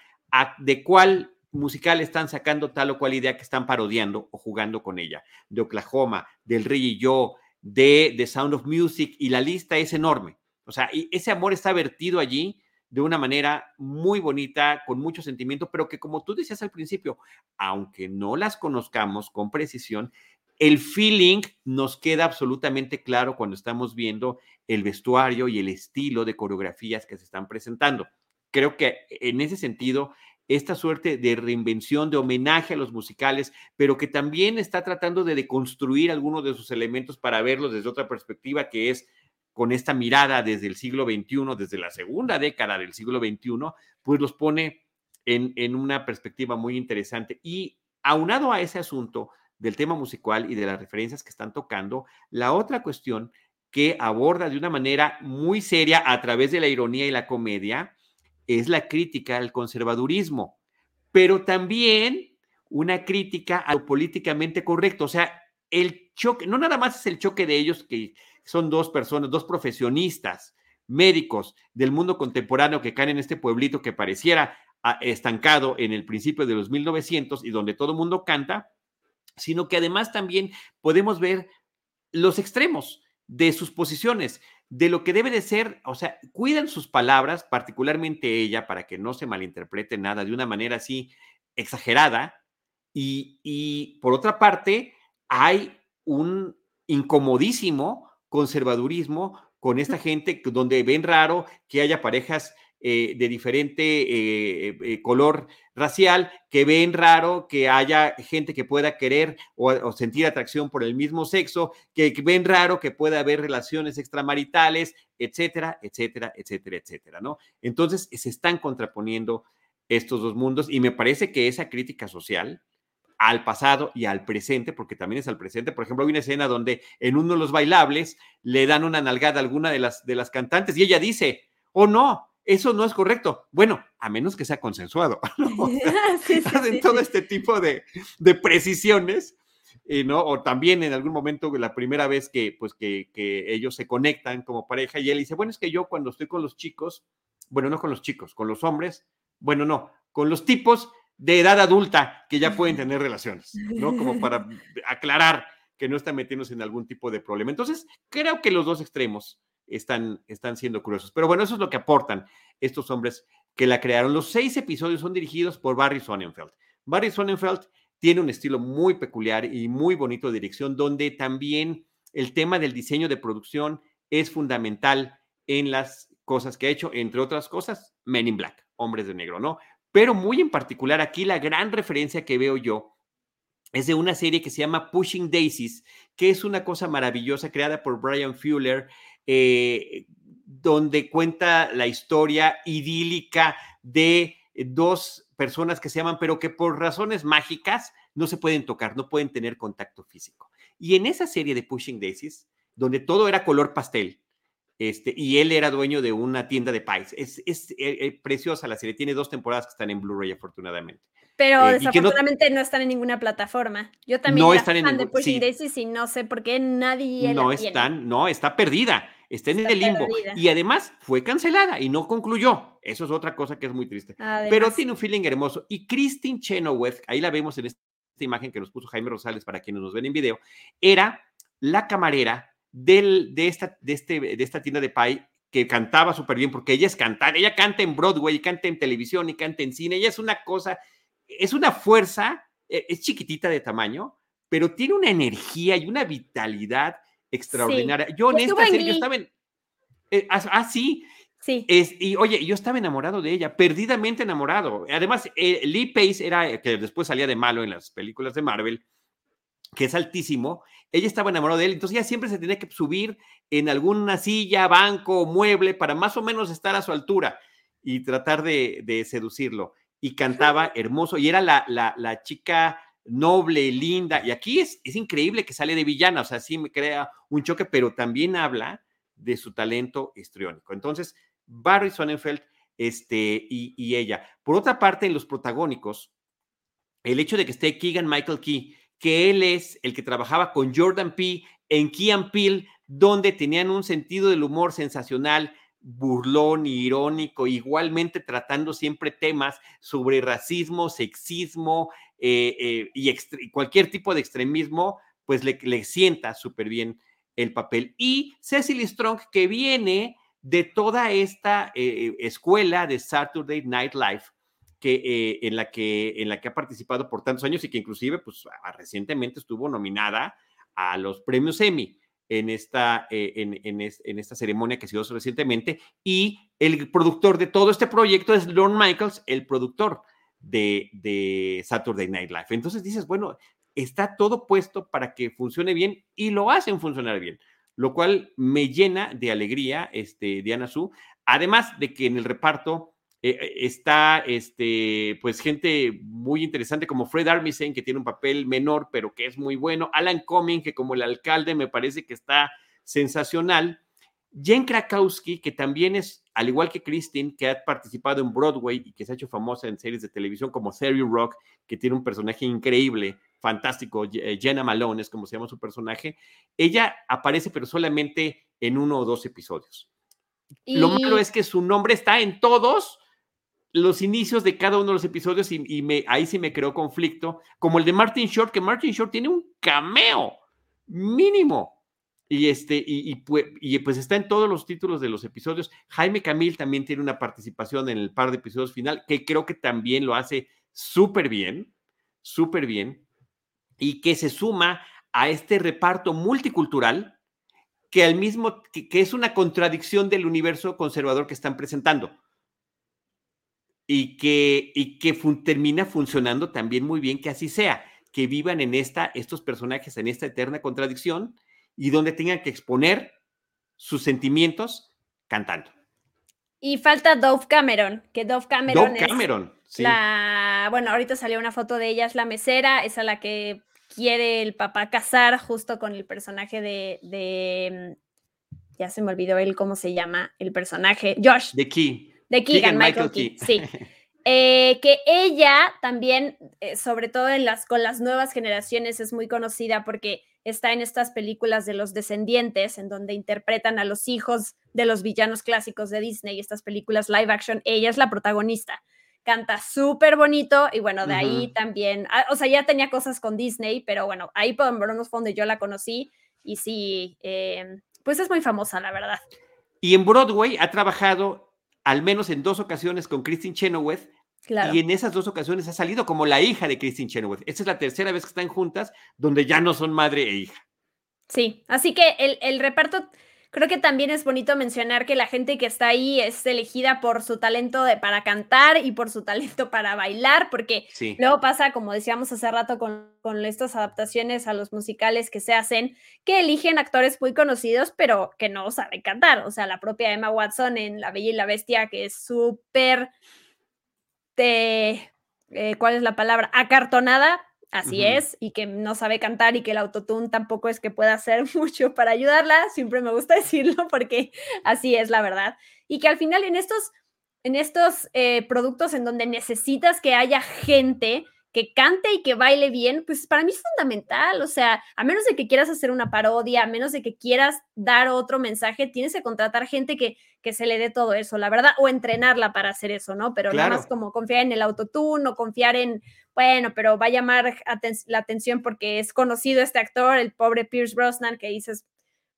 de cuál musical están sacando tal o cual idea que están parodiando o jugando con ella. De Oklahoma, del Rey y yo, de The Sound of Music, y la lista es enorme. O sea, y ese amor está vertido allí de una manera muy bonita, con mucho sentimiento, pero que como tú decías al principio, aunque no las conozcamos con precisión, el feeling nos queda absolutamente claro cuando estamos viendo el vestuario y el estilo de coreografías que se están presentando. Creo que en ese sentido, esta suerte de reinvención, de homenaje a los musicales, pero que también está tratando de deconstruir algunos de sus elementos para verlos desde otra perspectiva, que es con esta mirada desde el siglo XXI, desde la segunda década del siglo XXI, pues los pone en, en una perspectiva muy interesante. Y aunado a ese asunto del tema musical y de las referencias que están tocando, la otra cuestión que aborda de una manera muy seria a través de la ironía y la comedia es la crítica al conservadurismo, pero también una crítica a lo políticamente correcto. O sea, el choque, no nada más es el choque de ellos, que son dos personas, dos profesionistas, médicos del mundo contemporáneo que caen en este pueblito que pareciera ah, estancado en el principio de los 1900 y donde todo mundo canta, sino que además también podemos ver los extremos de sus posiciones, de lo que debe de ser, o sea, cuidan sus palabras, particularmente ella, para que no se malinterprete nada de una manera así exagerada, y, y por otra parte, hay un incomodísimo conservadurismo con esta gente donde ven raro que haya parejas eh, de diferente eh, eh, color racial, que ven raro que haya gente que pueda querer o, sentir atracción por el mismo sexo, que, ven raro que pueda haber relaciones extramaritales, etcétera, etcétera, etcétera, etcétera, ¿no? Entonces se están contraponiendo estos dos mundos y me parece que esa crítica social al pasado y al presente, porque también es al presente. Por ejemplo, hay una escena donde en uno de los bailables le dan una nalgada a alguna de las, de las cantantes y ella dice, oh no, eso no es correcto. Bueno, a menos que sea consensuado. hacen todo este tipo de, precisiones. Eh, ¿no? O también en algún momento, la primera vez que, pues, que, que, ellos se conectan como pareja y él dice, bueno, es que yo cuando estoy con los chicos, bueno, no con los chicos, con los hombres, bueno, no, con los tipos de edad adulta que ya pueden tener relaciones, ¿no? Como para aclarar que no están metiéndose en algún tipo de problema. Entonces, creo que los dos extremos están, están siendo curiosos. Pero bueno, eso es lo que aportan estos hombres que la crearon. Los seis episodios son dirigidos por Barry Sonnenfeld. Barry Sonnenfeld tiene un estilo muy peculiar y muy bonito de dirección, donde también el tema del diseño de producción es fundamental en las cosas que ha hecho, entre otras cosas, Men in Black, Hombres de Negro, ¿no? Pero muy en particular aquí la gran referencia que veo yo es de una serie que se llama Pushing Daisies, que es una cosa maravillosa creada por Brian Fuller, eh, donde cuenta la historia idílica de dos personas que se aman, pero que por razones mágicas no se pueden tocar, no pueden tener contacto físico. Y en esa serie de Pushing Daisies, donde todo era color pastel, este, y él era dueño de una tienda de pies. Es, es, eh, eh, preciosa la serie, tiene dos temporadas que están en Blu-ray, afortunadamente. Pero eh, desafortunadamente no, están en ninguna plataforma. Yo también no están fan en de Pushing Daisies y no sé por qué nadie No están, no, está perdida, está en el limbo. Y además fue cancelada y no concluyó. Eso es otra cosa que es muy triste. Pero tiene un feeling hermoso. Y Christine Chenoweth, ahí la vemos en esta imagen que nos puso Jaime Rosales para quienes nos ven en video, era la camarera de, esta, de, este, de esta tienda de pie que cantaba súper bien, porque ella es cantar, ella canta en Broadway, canta en televisión y canta en cine, ella es una cosa, es una fuerza, e, es chiquitita de tamaño, pero tiene una energía y una vitalidad extraordinaria. Yo en esta serie, yo estaba en... Eh, ah, ah, sí. Sí. Es, y oye, yo estaba enamorado de ella, perdidamente enamorado. Además, eh, Lee Pace era, que después salía de malo en las películas de Marvel, que es altísimo, ella estaba enamorada de él, entonces ella siempre se tenía que subir en alguna silla, banco, mueble, para más o menos estar a su altura y tratar de, seducirlo. Y cantaba hermoso, y era la, chica noble, linda, y aquí es, es increíble que sale de villana, o sea, sí me crea un choque, pero también habla de su talento histriónico. Entonces, Barry Sonnenfeld este, y, y, ella. Por otra parte, en los protagónicos, el hecho de que esté Keegan Michael Key, que él es el que trabajaba con Jordan P. en Key and Peele, donde tenían un sentido del humor sensacional, burlón, irónico, igualmente tratando siempre temas sobre racismo, sexismo eh, eh, y, cualquier tipo de extremismo, pues le, sienta súper bien el papel. Y Cecily Strong, que viene de toda esta eh, escuela de Saturday Night Live, que, eh, en, la que, en la que ha participado por tantos años y que inclusive pues, recientemente estuvo nominada a los premios Emmy en esta, eh, en, en, esta ceremonia que se dio recientemente. Y el productor de todo este proyecto es Lorne Michaels, el productor de, de Saturday Night Live. Entonces dices, bueno, está todo puesto para que funcione bien y lo hacen funcionar bien, lo cual me llena de alegría, este, Diana Su, además de que en el reparto eh, eh, está este, pues gente muy interesante como Fred Armisen, que tiene un papel menor, pero que es muy bueno. Alan Cumming, que como el alcalde me parece que está sensacional. Jen Krakowski, que también es, al igual que Christine, que ha participado en Broadway y que se ha hecho famosa en series de televisión como Theory Rock, que tiene un personaje increíble, fantástico, eh, Jenna Malone es como se llama su personaje, ella aparece pero solamente en uno o dos episodios. Lo malo es que su nombre está en todos los inicios de cada uno de los episodios y, me, ahí sí me creó conflicto, como el de Martin Short, que Martin Short tiene un cameo mínimo. Y, este, y, pues, está en todos los títulos de los episodios. Jaime Camil también tiene una participación en el par de episodios final, que creo que también lo hace súper bien, súper bien, y que se suma a este reparto multicultural que al mismo, que, es una contradicción del universo conservador que están presentando. Y que, y que termina funcionando también muy bien que así sea, que vivan en esta, estos personajes en esta eterna contradicción y donde tengan que exponer sus sentimientos cantando. Y falta Dove Cameron, que Dove Cameron Dove Cameron, sí. la, bueno, ahorita salió una foto de ella, es la mesera, es a la que quiere el papá casar justo con el personaje de, ya se me olvidó él cómo se llama, el personaje, Josh. De Key. De Keegan, Michael, Key, sí. Eh, que ella también, eh, sobre todo en las, con las nuevas generaciones, es muy conocida porque está en estas películas de los descendientes, en donde interpretan a los hijos de los villanos clásicos de Disney, estas películas live action. Ella es la protagonista. Canta súper bonito y bueno, de ahí también, ah, o sea, ya tenía cosas con Disney, pero bueno, ahí por fue donde yo la conocí y sí, eh, pues es muy famosa, la verdad. Y en Broadway ha trabajado al menos en dos ocasiones con Christine Chenoweth y en esas dos ocasiones ha salido como la hija de Christine Chenoweth. Esta es la tercera vez que están juntas, donde ya no son madre e hija. Sí, así que el, el reparto, creo que también es bonito mencionar que la gente que está ahí es elegida por su talento de, para cantar y por su talento para bailar, porque luego pasa, como decíamos hace rato, con, con estas adaptaciones a los musicales que se hacen, que eligen actores muy conocidos, pero que no saben cantar. O sea, la propia Emma Watson en La Bella y la Bestia, que es súper eh, ¿cuál es la palabra? Acartonada, así es, y que no sabe cantar y que el autotune tampoco es que pueda hacer mucho para ayudarla, siempre me gusta decirlo porque así es la verdad. Y que al final en estos, en estos eh, productos en donde necesitas que haya gente que cante y que baile bien, pues para mí es fundamental. O sea, a menos de que quieras hacer una parodia, a menos de que quieras dar otro mensaje, tienes que contratar gente que, que se le dé todo eso, la verdad, o entrenarla para hacer eso, ¿no? Pero nada más como confiar en el autotune o confiar en, bueno, pero va a llamar la atención porque es conocido este actor, el pobre Pierce Brosnan, que dices,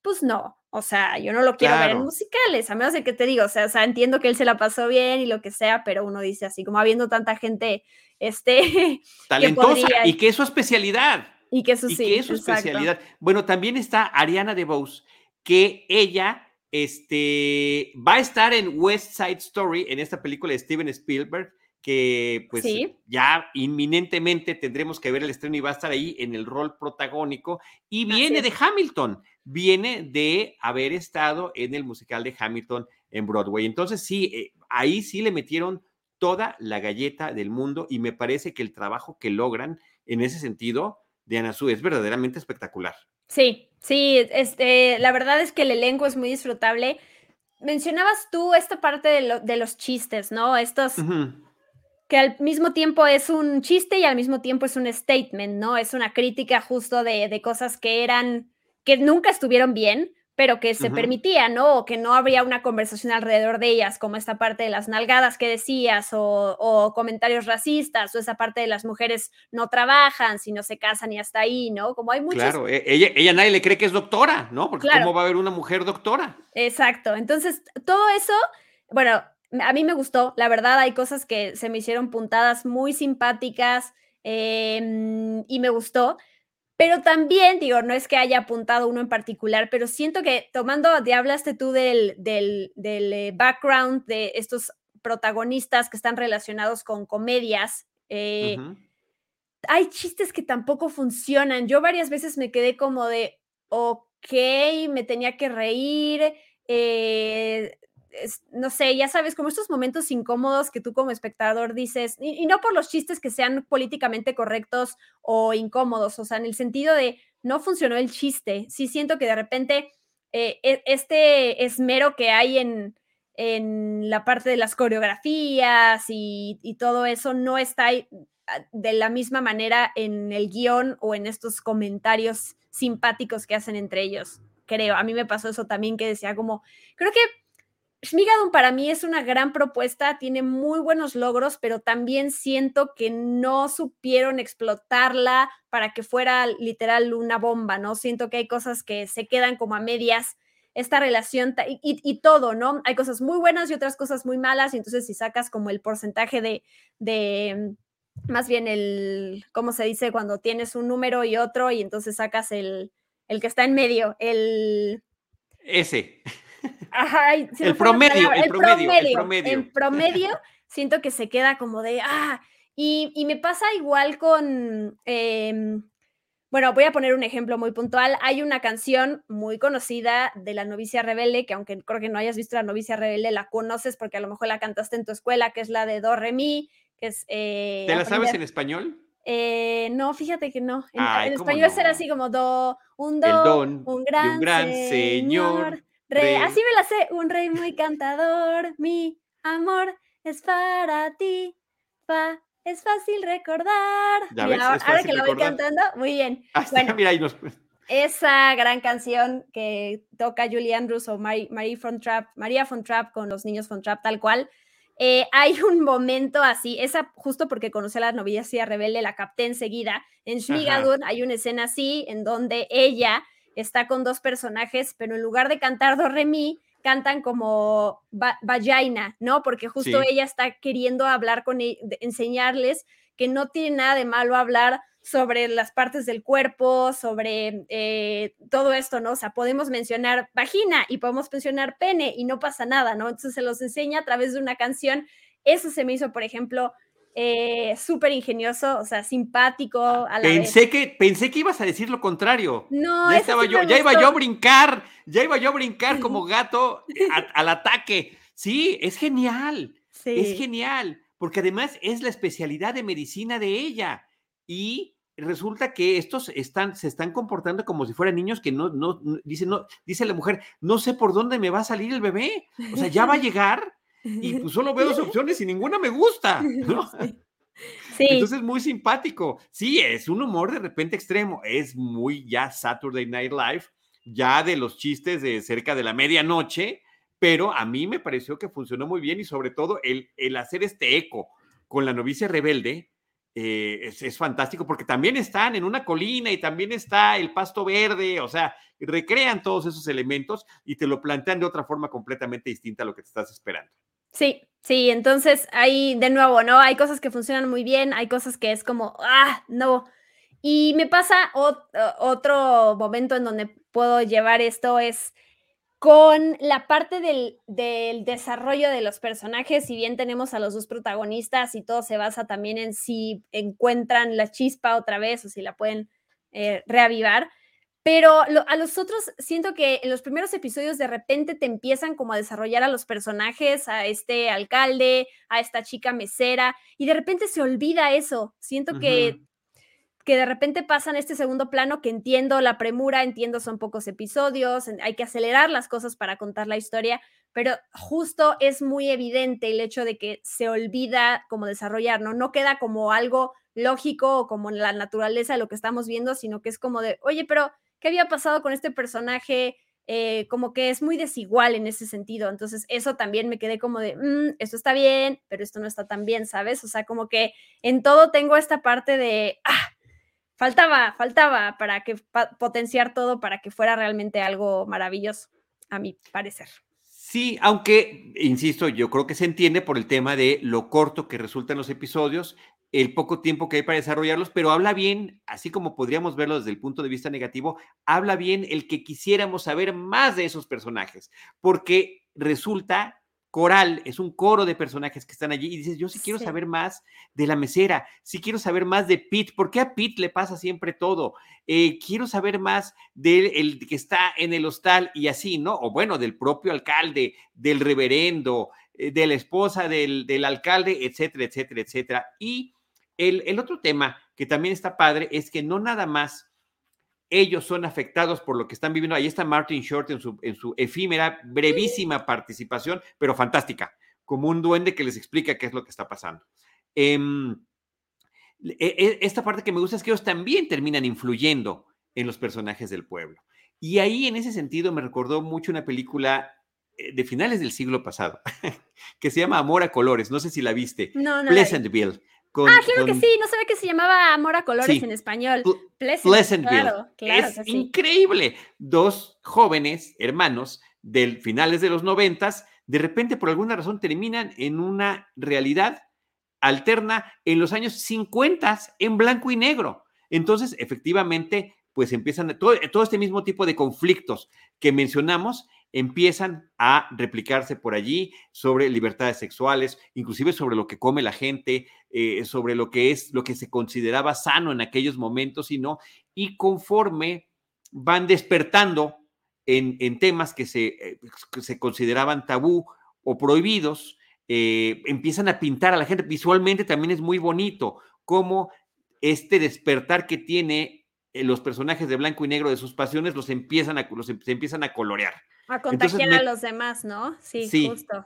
pues no, o sea, yo no lo quiero ver en musicales, a menos de que te digo, o sea, o sea, entiendo que él se la pasó bien y lo que sea, pero uno dice así, como habiendo tanta gente, este... Talentosa, y que es su especialidad. Y que eso sí, es su especialidad. Bueno, también está Ariana DeBose, que ella este, va a estar en West Side Story, en esta película de Steven Spielberg, que pues ya inminentemente tendremos que ver el estreno y va a estar ahí en el rol protagónico. Y viene de Hamilton, viene de haber estado en el musical de Hamilton en Broadway. Entonces sí, eh, ahí sí le metieron toda la galleta del mundo y me parece que el trabajo que logran en ese sentido de Anasú es verdaderamente espectacular. Sí, sí, este, la verdad es que el elenco es muy disfrutable. Mencionabas tú esta parte de, los chistes, ¿no? Estos que al mismo tiempo es un chiste y al mismo tiempo es un statement, ¿no? Es una crítica justo de, cosas que eran, que nunca estuvieron bien, pero que se permitía, ¿no? O que no habría una conversación alrededor de ellas, como esta parte de las nalgadas que decías, o, comentarios racistas, o esa parte de las mujeres no trabajan, si no se casan y hasta ahí, ¿no? Como hay muchos... Claro, e, ella, ella nadie le cree que es doctora, ¿no? Porque ¿cómo va a haber una mujer doctora? Exacto, entonces todo eso, bueno, a mí me gustó, la verdad hay cosas que se me hicieron puntadas muy simpáticas em, y me gustó, pero también digo, no es que haya apuntado uno en particular, pero siento que tomando, te hablaste tú del, del, eh, background de estos protagonistas que están relacionados con comedias. Eh, hay chistes que tampoco funcionan. Yo varias veces me quedé como de, ok, me tenía que reír. Eh, no sé, ya sabes, como estos momentos incómodos que tú como espectador dices, y, no por los chistes que sean políticamente correctos o incómodos, o sea, en el sentido de no funcionó el chiste. Sí siento que de repente eh, e, este esmero que hay en, en la parte de las coreografías y, y todo eso no está ah, de la misma manera en el guion o en estos comentarios simpáticos que hacen entre ellos, creo. A mí me pasó eso también que decía como, creo que Shmigadun para mí es una gran propuesta, tiene muy buenos logros, pero también siento que no supieron explotarla para que fuera literal una bomba, ¿no? Siento que hay cosas que se quedan como a medias, esta relación y, todo, ¿no? Hay cosas muy buenas y otras cosas muy malas, y entonces si sacas como el porcentaje de, de más bien el, ¿cómo se dice? Cuando tienes un número y otro, y entonces sacas el, el que está en medio, el... Ese el, promedio, el, promedio, el, promedio, En promedio, siento que se queda como de, ah, y, me pasa igual con, em, bueno, voy a poner un ejemplo muy puntual. Hay una canción muy conocida de la novicia rebelde, que aunque creo que no hayas visto la novicia rebelde, la conoces porque a lo mejor la cantaste en tu escuela, que es la de Do, Re, Mi, que es... Eh, ¿Te la sabes en español? Eh, no, fíjate que no. En, español será así como do, un do, un gran, señor así me la sé, un rey muy cantador, mi amor es para ti, es fácil recordar. ahora, que la voy cantando, muy bien. bueno, mira, ahí nos... Esa gran canción que toca Julie Andrews o Marie, von Trapp, María von Trapp con los niños von Trapp, tal cual. Eh, hay un momento así, esa justo porque conocí a la novicia rebelde, la capté enseguida. En Schmigadoon hay una escena así en donde ella está con dos personajes, pero en lugar de cantar do re mi, cantan como vagina, ¿no? Porque justo ella está queriendo hablar con e, enseñarles que no tiene nada de malo hablar sobre las partes del cuerpo, sobre eh, todo esto, ¿no? O sea, podemos mencionar vagina y podemos mencionar pene y no pasa nada, ¿no? Entonces se los enseña a través de una canción. Eso se me hizo, por ejemplo, eh, súper ingenioso, o sea, simpático. A la pensé, Que, pensé que ibas a decir lo contrario. No, ya, estaba yo, ya iba yo a brincar, ya iba yo a brincar como gato al ataque. Sí, es genial. Es genial, porque además es la especialidad de medicina de ella. Y resulta que estos están, se están comportando como si fueran niños que no, no, dice, no, dice la mujer, no sé por dónde me va a salir el bebé. O sea, ya va a llegar y pues solo veo dos opciones y ninguna me gusta, ¿no? Sí. Entonces, muy simpático. Sí, es un humor de repente extremo. Es muy ya Saturday Night Live, ya de los chistes de cerca de la medianoche, pero a mí me pareció que funcionó muy bien y sobre todo el, el hacer este eco con la novicia rebelde. Eh, es, es, fantástico porque también están en una colina y también está el pasto verde, o sea, recrean todos esos elementos y te lo plantean de otra forma completamente distinta a lo que te estás esperando. Sí, sí, entonces ahí de nuevo, ¿no? Hay cosas que funcionan muy bien, hay cosas que es como, ah, no. Y me pasa otro momento en donde puedo llevar esto es con la parte del, del, desarrollo de los personajes, si bien tenemos a los dos protagonistas y todo se basa también en si encuentran la chispa otra vez o si la pueden eh, reavivar, pero a los otros siento que en los primeros episodios de repente te empiezan como a desarrollar a los personajes, a este alcalde, a esta chica mesera, y de repente se olvida eso. Siento que, que de repente pasan este segundo plano que entiendo la premura, entiendo son pocos episodios, hay que acelerar las cosas para contar la historia, pero justo es muy evidente el hecho de que se olvida como desarrollar, ¿no? No queda como algo lógico o como en la naturaleza de lo que estamos viendo, sino que es como de, oye, pero qué había pasado con este personaje, eh, como que es muy desigual en ese sentido. Entonces, eso también me quedé como de, mm, esto está bien, pero esto no está tan bien, ¿sabes? O sea, como que en todo tengo esta parte de, ah, faltaba, faltaba para que potenciar todo para que fuera realmente algo maravilloso, a mi parecer. Sí, aunque, insisto, yo creo que se entiende por el tema de lo corto que resultan los episodios, el poco tiempo que hay para desarrollarlos, pero habla bien, así como podríamos verlo desde el punto de vista negativo, habla bien el que quisiéramos saber más de esos personajes, porque resulta coral, es un coro de personajes que están allí y dices, yo sí quiero saber más de la mesera, sí quiero saber más de Pete, ¿por qué a Pete le pasa siempre todo? Eh, quiero saber más del que está en el hostal y así, ¿no? O bueno, del propio alcalde, del reverendo, eh, de la esposa del, del alcalde, etcétera, etcétera, etcétera. Y el, otro tema que también está padre es que no nada más ellos son afectados por lo que están viviendo. Ahí está Martin Short en su, en su efímera, brevísima participación, pero fantástica, como un duende que les explica qué es lo que está pasando. Em, e, e, esta parte que me gusta es que ellos también terminan influyendo en los personajes del pueblo. Y ahí, en ese sentido, me recordó mucho una película eh, de finales del siglo pasado, que se llama Amor a Colores. No sé si la viste. No, no. Pleasantville. Ah, creo que sí, no sabía que se llamaba Amor a Colores en español. Pleasantville. es increíble. Dos jóvenes hermanos del finales de los noventas, de repente por alguna razón terminan en una realidad alterna en los años 50 en blanco y negro. Entonces, efectivamente, pues empiezan, todo, todo este mismo tipo de conflictos que mencionamos empiezan a replicarse por allí sobre libertades sexuales, inclusive sobre lo que come la gente, eh, sobre lo que es lo que se consideraba sano en aquellos momentos y no, y conforme van despertando en, temas que se, eh, se consideraban tabú o prohibidos, eh, empiezan a pintar a la gente. Visualmente también es muy bonito cómo este despertar que tiene eh, los personajes de blanco y negro de sus pasiones los empiezan a, los, em, se empiezan a colorear. A contagiar a los demás, ¿no? Sí, sí. justo.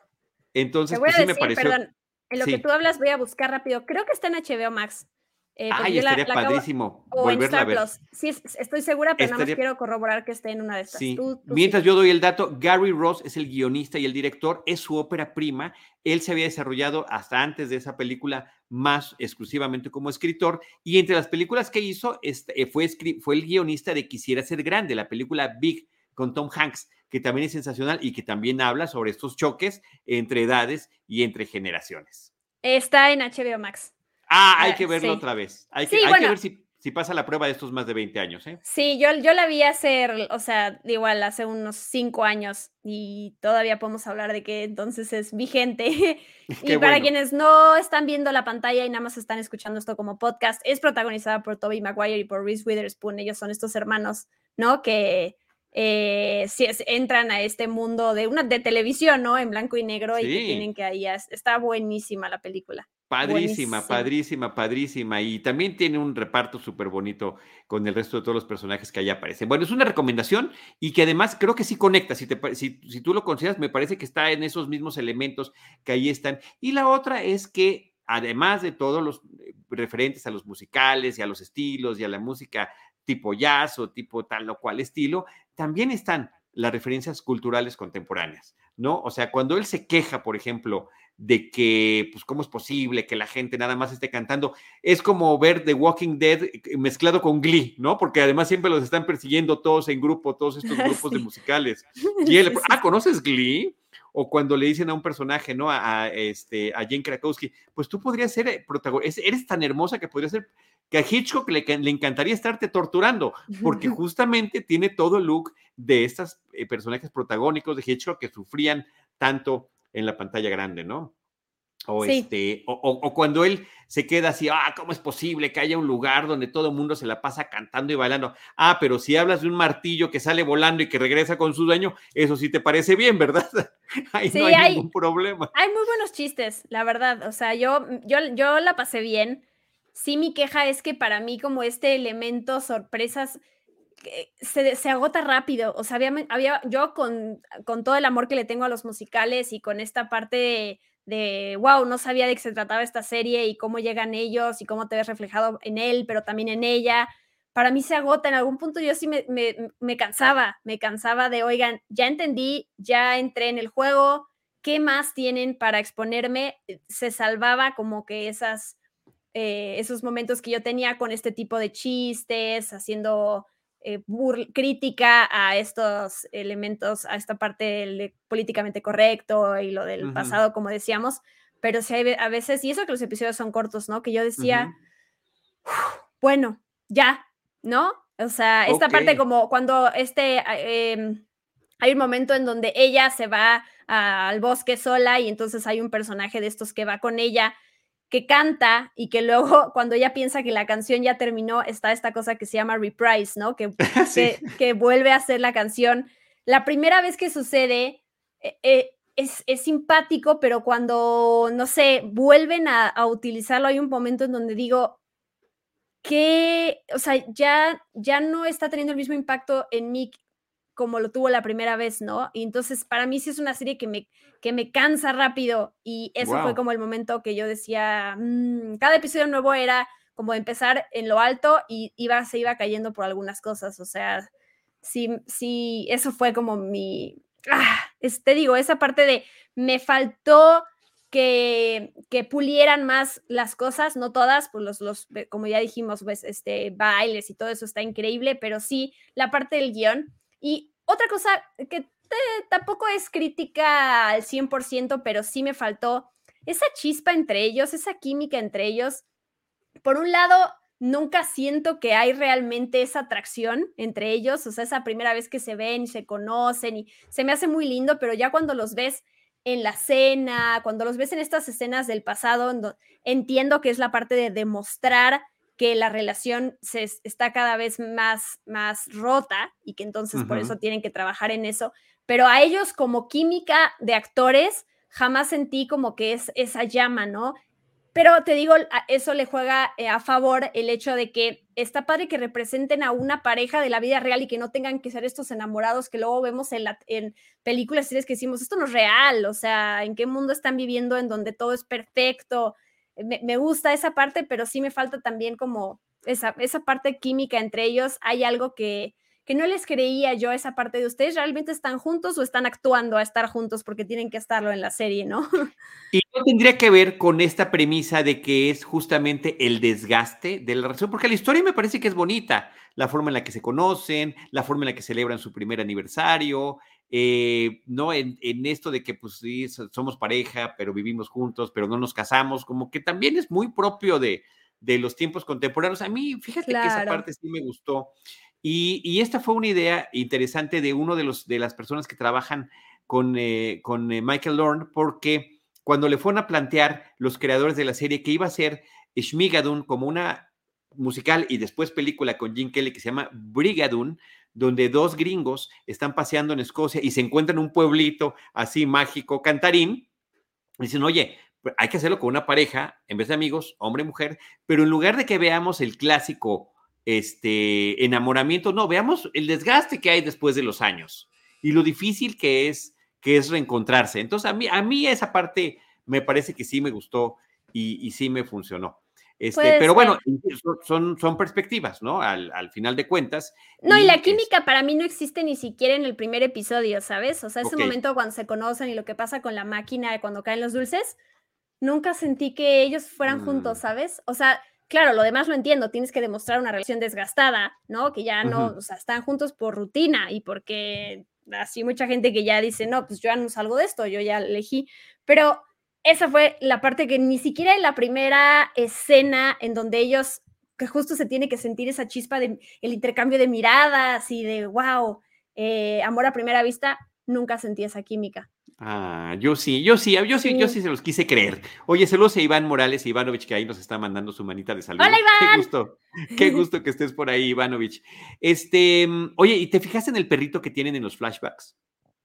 Entonces, pues, sí me pareció. Perdón, en lo que tú hablas voy a buscar rápido. Creo que está en HBO Max. Eh, Ay, estaría padrísimo volverla a ver. Sí, estoy segura, pero nada más quiero corroborar que esté en una de estas. Sí. Mientras yo doy el dato, Gary Ross es el guionista y el director, es su ópera prima. Él se había desarrollado hasta antes de esa película más exclusivamente como escritor y entre las películas que hizo este, eh, fue, fue el guionista de Quisiera ser grande, la película Big con Tom Hanks, que también es sensacional y que también habla sobre estos choques entre edades y entre generaciones. Está en HBO Max. Ah, hay que verlo otra vez. Hay que, ver si, pasa la prueba de estos más de 20 años. ¿eh? Sí, yo, yo la vi hacer, o sea, igual hace unos 5 años y todavía podemos hablar de que entonces es vigente. y para quienes no están viendo la pantalla y nada más están escuchando esto como podcast, es protagonizada por Toby Maguire y por Reese Witherspoon. Ellos son estos hermanos, ¿no? Que eh, si entran a este mundo de una de televisión, ¿no? En blanco y negro y que tienen que ahí está buenísima la película. Padrísima, padrísima, padrísima. Y también tiene un reparto súper bonito con el resto de todos los personajes que ahí aparecen. Bueno, es una recomendación y que además creo que sí conecta. Si, te, si, si tú lo consideras, me parece que está en esos mismos elementos que ahí están. Y la otra es que, además de todos los eh, referentes a los musicales y a los estilos y a la música tipo jazz o tipo tal o cual estilo, también están las referencias culturales contemporáneas, ¿no? O sea, cuando él se queja, por ejemplo, de que, pues, ¿cómo es posible que la gente nada más esté cantando? Es como ver The Walking Dead eh, mezclado con Glee, ¿no? Porque además siempre los están persiguiendo todos en grupo, todos estos grupos de musicales. Y él, ah, ¿conoces Glee? O cuando le dicen a un personaje, ¿no? A, este, a Jane Krakowski, pues tú podrías ser eh, protagonista, eres tan hermosa que podrías ser, que a Hitchcock le, le encantaría estarte torturando, porque justamente tiene todo el look de estos eh, personajes protagónicos de Hitchcock que sufrían tanto en la pantalla grande, ¿no? O, este, o, cuando él se queda así, ah, ¿cómo es posible que haya un lugar donde todo el mundo se la pasa cantando y bailando? Ah, pero si hablas de un martillo que sale volando y que regresa con su dueño, eso sí te parece bien, ¿verdad? Ahí no hay, ningún problema. Hay muy buenos chistes, la verdad. O sea, yo, yo, yo la pasé bien. Sí, mi queja es que para mí, como este elemento sorpresas, se, agota rápido. O sea, había, yo con, con, todo el amor que le tengo a los musicales y con esta parte de, wow, no sabía de qué se trataba esta serie y cómo llegan ellos y cómo te ves reflejado en él, pero también en ella. Para mí se agota. En algún punto yo sí me, me, cansaba, me cansaba de, oigan, ya entendí, ya entré en el juego, ¿qué más tienen para exponerme? Se salvaba como que esas... Eh, esos momentos que yo tenía con este tipo de chistes, haciendo eh, crítica a estos elementos, a esta parte políticamente correcto y lo del pasado, como decíamos, pero sí hay a veces, y eso que los episodios son cortos, ¿no? Que yo decía, bueno, ya, ¿no? O sea, esta parte como cuando este, em, hay un momento en donde ella se va al bosque sola y entonces hay un personaje de estos que va con ella que canta y que luego cuando ella piensa que la canción ya terminó, está esta cosa que se llama reprise, ¿no? Que, que, vuelve a hacer la canción. La primera vez que sucede eh, eh, es, es, simpático, pero cuando, no sé, vuelven a, a, utilizarlo, hay un momento en donde digo, que, o sea, ya, ya no está teniendo el mismo impacto en mí como lo tuvo la primera vez, ¿no? Y entonces para mí sí es una serie que me, que me cansa rápido y eso fue como el momento que yo decía, mm", cada episodio nuevo era como empezar en lo alto y iba, se iba cayendo por algunas cosas, o sea, sí, sí, eso fue como mi, ah, te digo, esa parte de me faltó que, que, pulieran más las cosas, no todas, pues los, los, como ya dijimos, pues este, bailes y todo eso está increíble, pero sí la parte del guion. Y otra cosa que tampoco es crítica al 100%, pero sí me faltó esa chispa entre ellos, esa química entre ellos. Por un lado, nunca siento que hay realmente esa atracción entre ellos, o sea, esa primera vez que se ven y se conocen y se me hace muy lindo, pero ya cuando los ves en la cena, cuando los ves en estas escenas del pasado, entiendo que es la parte de demostrar que la relación se está cada vez más, más rota y que entonces por eso tienen que trabajar en eso. Pero a ellos como química de actores, jamás sentí como que es esa llama, ¿no? Pero te digo, eso le juega eh, a favor el hecho de que está padre que representen a una pareja de la vida real y que no tengan que ser estos enamorados que luego vemos en, la, en películas series que decimos, esto no es real, o sea, ¿en qué mundo están viviendo en donde todo es perfecto? Me, gusta esa parte, pero sí me falta también como esa, esa parte química entre ellos. Hay algo que, que no les creía yo esa parte de ustedes realmente están juntos o están actuando a estar juntos porque tienen que estarlo en la serie, ¿no? Y no tendría que ver con esta premisa de que es justamente el desgaste de la relación, porque la historia me parece que es bonita, la forma en la que se conocen, la forma en la que celebran su primer aniversario, eh, ¿no? En, esto de que pues sí, somos pareja, pero vivimos juntos, pero no nos casamos, como que también es muy propio de, de los tiempos contemporáneos. A mí, fíjate que esa parte sí me gustó. Y, esta fue una idea interesante de uno de, los, de las personas que trabajan con, eh, con eh, Michael Lorne, porque cuando le fueron a plantear los creadores de la serie que iba a ser Shmigadun como una musical y después película con Jim Kelly que se llama Brigadun, donde dos gringos están paseando en Escocia y se encuentran en un pueblito así mágico, cantarín, dicen, oye, pues, hay que hacerlo con una pareja, en vez de amigos, hombre y mujer, pero en lugar de que veamos el clásico este, enamoramiento, no, veamos el desgaste que hay después de los años y lo difícil que es, que es reencontrarse. Entonces, a mí, a mí esa parte me parece que sí me gustó y, sí me funcionó. Este, pero bueno, son, son perspectivas, ¿no? Al, final de cuentas. No, y, la química para mí no existe ni siquiera en el primer episodio, ¿sabes? O sea, ese momento cuando se conocen y lo que pasa con la máquina cuando caen los dulces, nunca sentí que ellos fueran juntos, mm. ¿sabes? O sea, Claro, lo demás lo entiendo, tienes que demostrar una relación desgastada, ¿no? Que ya no, o sea, están juntos por rutina y porque así mucha gente que ya dice, no, pues yo ya no salgo de esto, yo ya elegí, pero esa fue la parte que ni siquiera en la primera escena en donde ellos, que justo se tiene que sentir esa chispa de el intercambio de miradas y de, wow, eh, amor a primera vista, nunca sentí esa química. Ah, yo sí, yo sí, yo sí, yo sí se los quise creer. Oye, saludos a Iván Morales, Ivanovich, que ahí nos está mandando su manita de salud. Hola, Iván. Qué gusto, qué gusto que estés por ahí, Ivanovich. Este, oye, ¿y te fijaste en el perrito que tienen en los flashbacks?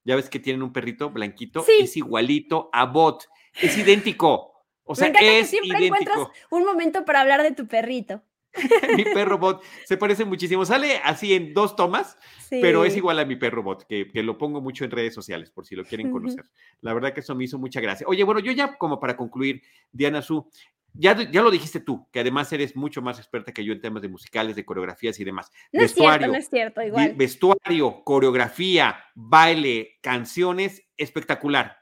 Ya ves que tienen un perrito blanquito, sí. es igualito a Bot, es idéntico. O sea, es siempre encuentras un momento para hablar de tu perrito. mi perro bot se parece muchísimo. Sale así en dos tomas, pero es igual a mi perro bot, que, lo pongo mucho en redes sociales por si lo quieren conocer. La verdad que eso me hizo mucha gracia. Oye, bueno, yo ya como para concluir, Diana Su, ya, ya lo dijiste tú, que además eres mucho más experta que yo en temas de musicales, de coreografías y demás. No vestuario, es cierto, igual. Vestuario, coreografía, baile, canciones, espectacular,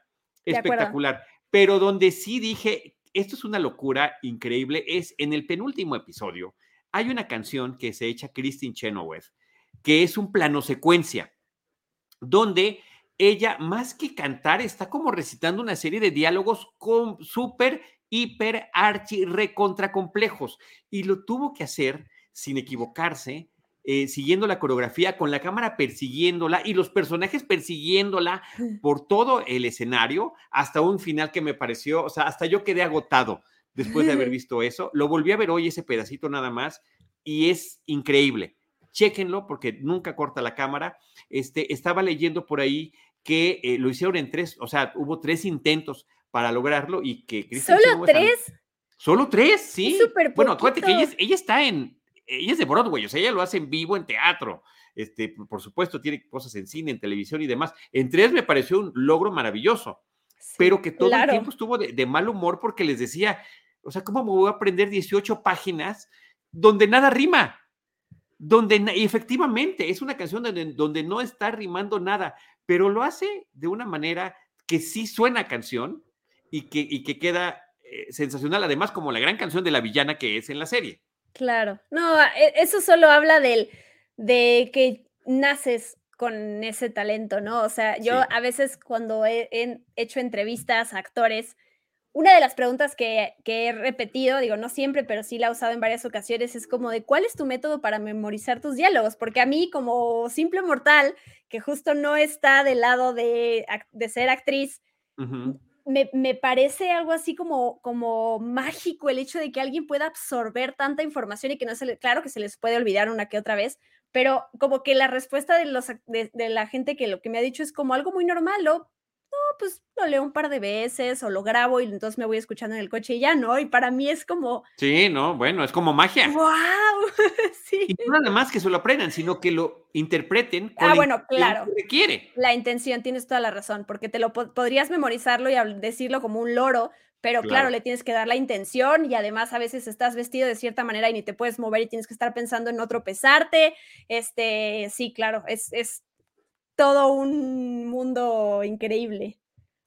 espectacular. Pero donde sí dije, esto es una locura increíble, es en el penúltimo episodio, hay una canción que se echa Christine Chenoweth, que es un plano secuencia, donde ella, más que cantar, está como recitando una serie de diálogos con súper, hiper, archi, recontra complejos. Y lo tuvo que hacer sin equivocarse, eh, siguiendo la coreografía, con la cámara persiguiéndola y los personajes persiguiéndola por todo el escenario, hasta un final que me pareció, o sea, hasta yo quedé agotado después de haber visto eso. Lo volví a ver hoy ese pedacito nada más y es increíble. Chéquenlo porque nunca corta la cámara. Este, estaba leyendo por ahí que eh, lo hicieron en tres, o sea, hubo tres intentos para lograrlo y que... ¿Solo tres? Solo tres, sí. bueno, acuérdate que ella, ella, está en, ella es de Broadway, o sea, ella lo hace en vivo en teatro. Este, por supuesto, tiene cosas en cine, en televisión y demás. En tres me pareció un logro maravilloso, pero que todo el tiempo estuvo de, mal humor porque les decía, o sea, ¿cómo me voy a aprender 18 páginas donde nada rima? Donde, y efectivamente, es una canción donde, donde no está rimando nada, pero lo hace de una manera que sí suena canción y que, y que queda eh, sensacional, además como la gran canción de la villana que es en la serie. Claro, no, e, eso solo habla del, de que naces con ese talento, ¿no? O sea, yo a veces cuando he, hecho entrevistas a actores, una de las preguntas que, que, he repetido, digo, no siempre, pero sí la he usado en varias ocasiones, es como de cuál es tu método para memorizar tus diálogos, porque a mí como simple mortal, que justo no está del lado de, de ser actriz, me, parece algo así como, como mágico el hecho de que alguien pueda absorber tanta información y que no se le, claro que se les puede olvidar una que otra vez, pero como que la respuesta de, los, de, la gente que lo que me ha dicho es como algo muy normal, ¿no? No, pues lo leo un par de veces o lo grabo y entonces me voy escuchando en el coche y ya, ¿no? Y para mí es como... Sí, no, bueno, es como magia. ¡Wow! sí. Y no nada más que se lo aprendan, sino que lo interpreten con ah, bueno, claro. que quiere. La intención, tienes toda la razón, porque te lo podrías memorizarlo y decirlo como un loro, pero claro. le tienes que dar la intención y además a veces estás vestido de cierta manera y ni te puedes mover y tienes que estar pensando en no tropezarte. Este, sí, claro, es, es todo un mundo increíble.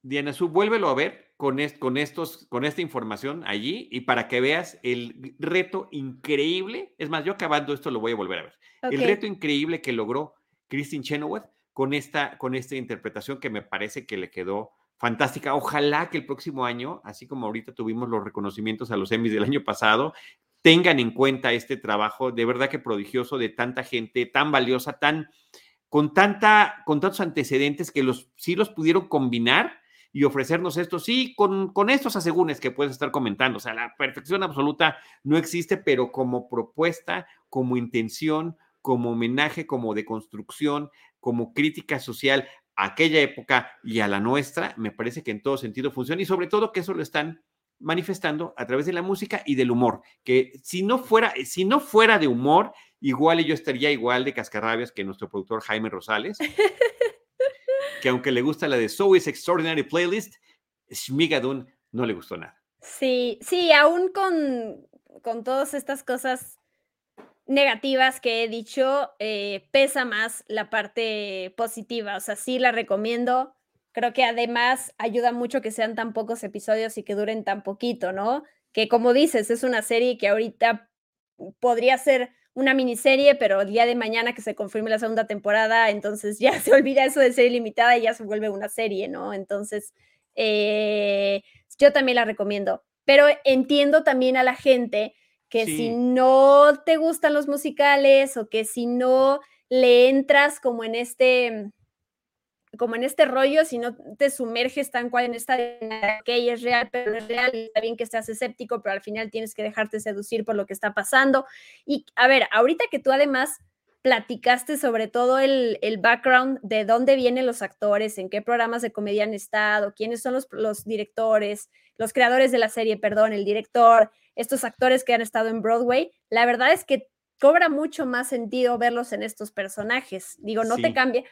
Diana Su, vuélvelo a ver con, con, estos, con esta información allí y para que veas el reto increíble. Es más, yo acabando esto lo voy a volver a ver. El reto increíble que logró Christine Chenoweth con esta, con esta interpretación que me parece que le quedó fantástica. Ojalá que el próximo año, así como ahorita tuvimos los reconocimientos a los Emmys del año pasado, tengan en cuenta este trabajo de verdad que prodigioso de tanta gente, tan valiosa, tan con tanta, con tantos antecedentes que los sí los pudieron combinar y ofrecernos esto, sí, con, con estos asegúnes que puedes estar comentando. O sea, la perfección absoluta no existe, pero como propuesta, como intención, como homenaje, como deconstrucción, como crítica social a aquella época y a la nuestra, me parece que en todo sentido funciona y sobre todo que eso lo están manifestando a través de la música y del humor, que si no fuera, si no fuera de humor, igual yo estaría igual de cascarrabias que nuestro productor Jaime Rosales, que aunque le gusta la de So Is Extraordinary Playlist, Shmigadun no le gustó nada. Sí, sí, aún con, con todas estas cosas negativas que he dicho, eh, pesa más la parte positiva. O sea, sí la recomiendo. Creo que además ayuda mucho que sean tan pocos episodios y que duren tan poquito, ¿no? Que como dices, es una serie que ahorita podría ser una miniserie, pero el día de mañana que se confirme la segunda temporada, entonces ya se olvida eso de ser ilimitada y ya se vuelve una serie, ¿no? Entonces, eh, yo también la recomiendo, pero entiendo también a la gente que si no te gustan los musicales o que si no le entras como en este como en este rollo, si no te sumerges tan cual en esta que es real, pero no es real, y está bien que seas escéptico, pero al final tienes que dejarte seducir por lo que está pasando. Y a ver, ahorita que tú además platicaste sobre todo el, el background de dónde vienen los actores, en qué programas de comedia han estado, quiénes son los, los directores, los creadores de la serie, perdón, el director, estos actores que han estado en Broadway, la verdad es que cobra mucho más sentido verlos en estos personajes. Digo, no te cambia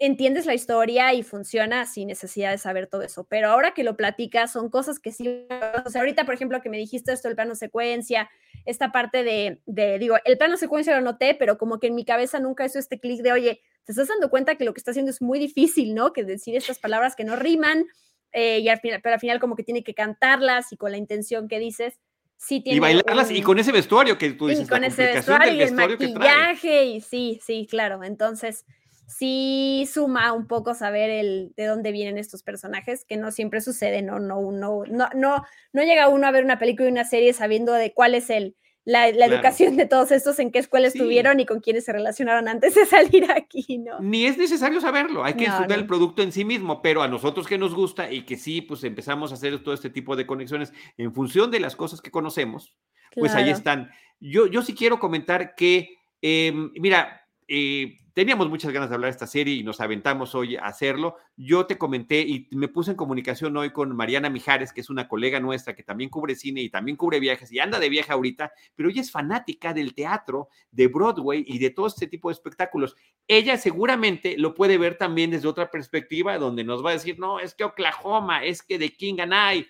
entiendes la historia y funciona sin necesidad de saber todo eso, pero ahora que lo platicas son cosas que sí, o sea, ahorita por ejemplo que me dijiste esto del plano secuencia, esta parte de, de, digo, el plano secuencia lo noté, pero como que en mi cabeza nunca hizo este clic de, oye, te estás dando cuenta que lo que está haciendo es muy difícil, ¿no? Que decir estas palabras que no riman, eh, y al final, pero al final como que tiene que cantarlas y con la intención que dices, Sí tiene y bailarlas y con ese vestuario que tú dices. Y con ese vestuario y el maquillaje y sí, sí, claro. Entonces, sí suma un poco saber el, de dónde vienen estos personajes, que no siempre sucede, ¿no? No, no, no, no, no llega uno a ver una película y una serie sabiendo de cuál es el, la, educación de todos estos, en qué escuela estuvieron y con quiénes se relacionaron antes de salir aquí, ¿no? Ni es necesario saberlo, hay que disfrutar el producto en sí mismo, pero a nosotros que nos gusta y que sí, pues empezamos a hacer todo este tipo de conexiones en función de las cosas que conocemos, pues ahí están. Yo, yo sí quiero comentar que, em, mira, eh, teníamos muchas ganas de hablar de esta serie y nos aventamos hoy a hacerlo. Yo te comenté y me puse en comunicación hoy con Mariana Mijares, que es una colega nuestra que también cubre cine y también cubre viajes y anda de viaje ahorita, pero ella es fanática del teatro, de Broadway y de todo este tipo de espectáculos. Ella seguramente lo puede ver también desde otra perspectiva, donde nos va a decir, no, es que Oklahoma, es que de King and I,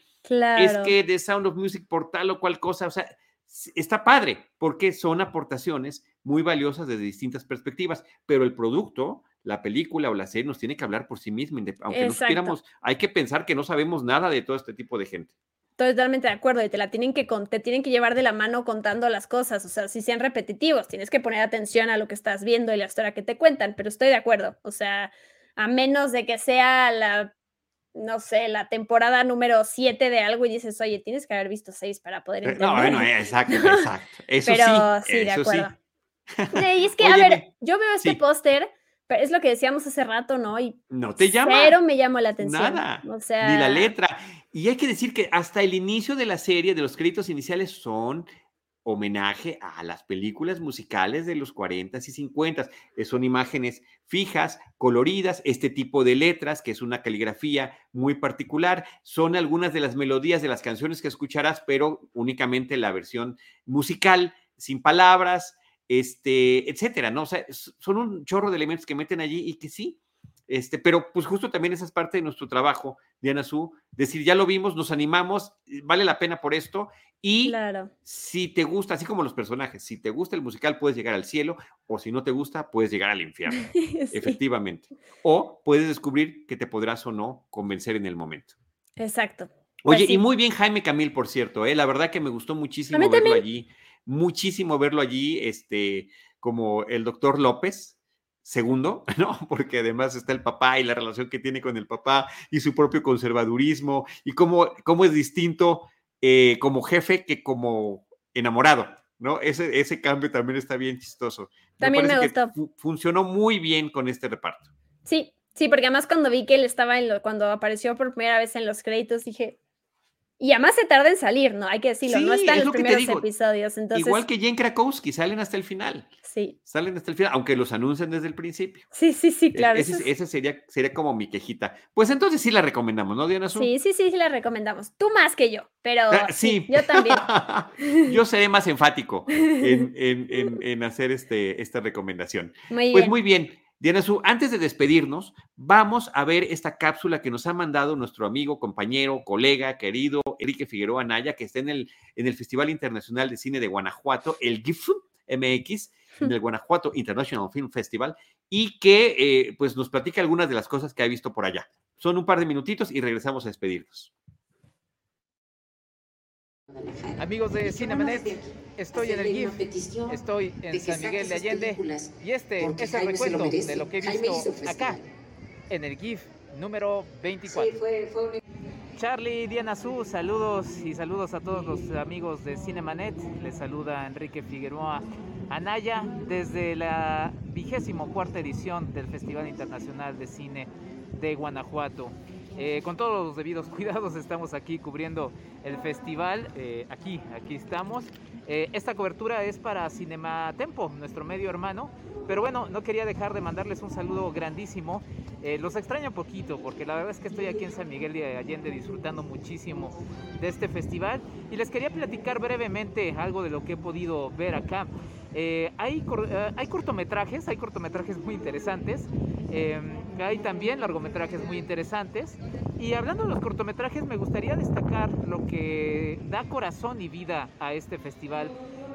es que de Sound of Music por tal o cual cosa, o sea, está padre, porque son aportaciones muy valiosas desde distintas perspectivas, pero el producto, la película o la serie nos tiene que hablar por sí mismo, aunque no quieramos, hay que pensar que no sabemos nada de todo este tipo de gente. Totalmente de acuerdo, y te la tienen que te tienen que llevar de la mano contando las cosas, o sea, si sean repetitivos, tienes que poner atención a lo que estás viendo y la historia que te cuentan, pero estoy de acuerdo, o sea, a menos de que sea la no sé, la temporada número 7 de algo y dices, oye, tienes que haber visto 6 para poder entender. No, bueno, exacto, exacto. Eso Pero sí, de acuerdo. y es que, a ver, yo veo este póster, pero es lo que decíamos hace rato, ¿no? Y no te llama. Pero me llamó la atención. Nada. O sea... Ni la letra. Y hay que decir que hasta el inicio de la serie, de los créditos iniciales, son homenaje a las películas musicales de los 40s y 50s. Eh, son imágenes fijas, coloridas, este tipo de letras, que es una caligrafía muy particular. Son algunas de las melodías de las canciones que escucharás, pero únicamente la versión musical, sin palabras, este, etcétera, ¿no? O sea, son un chorro de elementos que meten allí y que sí, este, pero pues justo también esa es parte de nuestro trabajo, Diana Su, decir, ya lo vimos, nos animamos, eh, vale la pena por esto. Y si te gusta, así como los personajes, si te gusta el musical, puedes llegar al cielo, o si no te gusta, puedes llegar al infierno, efectivamente. O puedes descubrir que te podrás o no convencer en el momento. Exacto. Oye, pues y muy bien Jaime Camil, por cierto, ¿eh? la verdad que me gustó muchísimo verlo allí, muchísimo verlo allí, este, como el doctor López, segundo, ¿no? Porque además está el papá y la relación que tiene con el papá y su propio conservadurismo y cómo, cómo es distinto eh, como jefe que como enamorado, ¿no? Ese, ese cambio también está bien chistoso. También me, gustó. funcionó muy bien con este reparto. Sí, sí, porque además cuando vi que él estaba en lo, cuando apareció por primera vez en los créditos, dije, y además se tarda en salir, ¿no? Hay que decirlo, no está en los primeros episodios. Entonces... Igual que Jane Krakowski, salen hasta el final. Sí. Salen hasta el final, aunque los anuncien desde el principio. Sí, sí, sí, claro. Ese, sería, sería como mi quejita. Pues entonces sí la recomendamos, ¿no, Diana Sí, sí, sí, sí la recomendamos. Tú más que yo, pero ah, sí. yo también. yo seré más enfático en, en, en, hacer este, esta recomendación. Muy pues muy bien. Diana Su, antes de despedirnos, vamos a ver esta cápsula que nos ha mandado nuestro amigo, compañero, colega, querido Enrique Figueroa Anaya, que está en el, en el Festival Internacional de Cine de Guanajuato, el GIF MX, en el Guanajuato International Film Festival, y que eh, pues nos platica algunas de las cosas que ha visto por allá. Son un par de minutitos y regresamos a despedirnos. Amigos de Cinemanet, estoy en el GIF, estoy en San Miguel de Allende y este es el recuento de lo que he visto acá en el GIF número 24. Charlie, Diana Su, saludos y saludos a todos los amigos de Cinemanet. Les saluda Enrique Figueroa Anaya desde la vigésimo cuarta edición del Festival Internacional de Cine de Guanajuato. Eh, con todos los debidos cuidados estamos aquí cubriendo el festival. Eh, aquí, aquí estamos. Eh, esta cobertura es para Cinema Tempo, nuestro medio hermano. Pero bueno, no quería dejar de mandarles un saludo grandísimo. los extraño poquito porque la verdad es que estoy aquí en San Miguel de Allende disfrutando muchísimo de este festival. Y les quería platicar brevemente algo de lo que he podido ver acá. hay, hay cortometrajes, hay cortometrajes muy interesantes. hay también largometrajes muy interesantes. Y hablando de los cortometrajes, me gustaría destacar lo que da corazón y vida a este festival,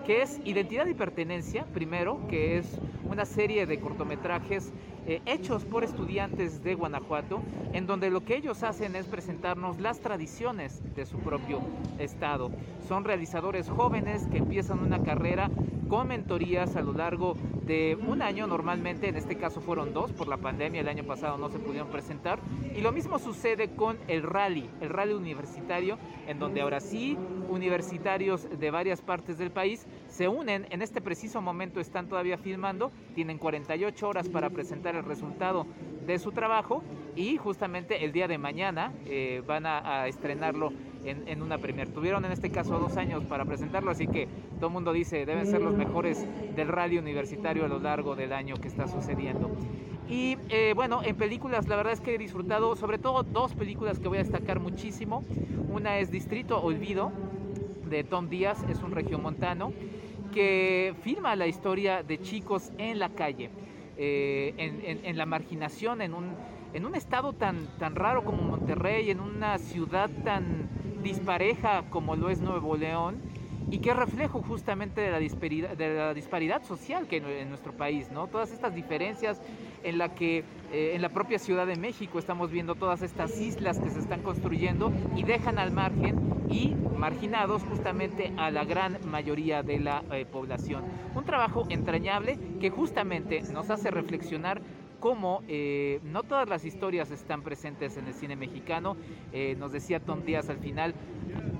que es Identidad y Pertenencia, primero, que es una serie de cortometrajes eh, hechos por estudiantes de Guanajuato, en donde lo que ellos hacen es presentarnos las tradiciones de su propio estado. Son realizadores jóvenes que empiezan una carrera con mentorías a lo largo de un año normalmente, en este caso fueron dos por la pandemia, el año pasado no se pudieron presentar. Y lo mismo sucede con el rally, el rally universitario, en donde ahora sí universitarios de varias partes del país se unen, en este preciso momento están todavía filmando, tienen 48 horas para presentar el resultado de su trabajo y justamente el día de mañana eh, van a, estrenarlo en, una premier. Tuvieron en este caso dos años para presentarlo, así que todo el mundo dice deben ser los mejores del radio universitario a lo largo del año que está sucediendo. Y eh, bueno, en películas la verdad es que he disfrutado sobre todo dos películas que voy a destacar muchísimo. Una es Distrito Olvido de Tom Díaz, es un regiomontano que filma la historia de chicos en la calle, eh, en, la marginación, en un, en un estado tan, tan raro como Monterrey, en una ciudad tan dispareja como lo es Nuevo León y que reflejo justamente de la disparidad, de la disparidad social que en nuestro país, ¿no? Todas estas diferencias en la que eh, en la propia Ciudad de México estamos viendo todas estas islas que se están construyendo y dejan al margen y marginados justamente a la gran mayoría de la eh, población. Un trabajo entrañable que justamente nos hace reflexionar cómo eh, no todas las historias están presentes en el cine mexicano. Eh, nos decía Tom Díaz al final,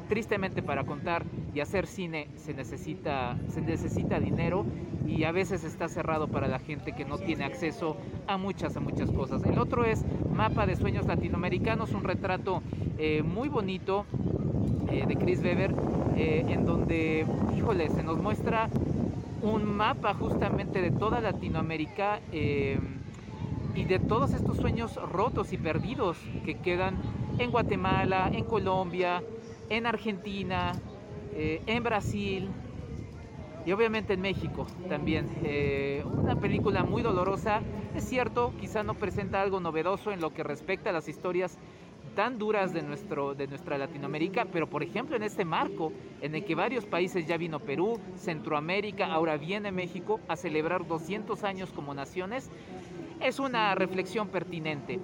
tristemente para contar y hacer cine se necesita, se necesita dinero y a veces está cerrado para la gente que no tiene acceso a muchas, a muchas cosas. El otro es Mapa de Sueños Latinoamericanos, un retrato eh, muy bonito de Chris Weber, en donde, híjole, se nos muestra un mapa justamente de toda Latinoamérica y de todos estos sueños rotos y perdidos que quedan en Guatemala, en Colombia, en Argentina, eh, en Brasil y obviamente en México también. Eh, una película muy dolorosa, es cierto, quizá no presenta algo novedoso en lo que respecta a las historias tan duras de, nuestro, de nuestra Latinoamérica, pero por ejemplo en este marco en el que varios países ya vino Perú, Centroamérica, ahora viene México a celebrar 200 años como naciones, es una reflexión pertinente.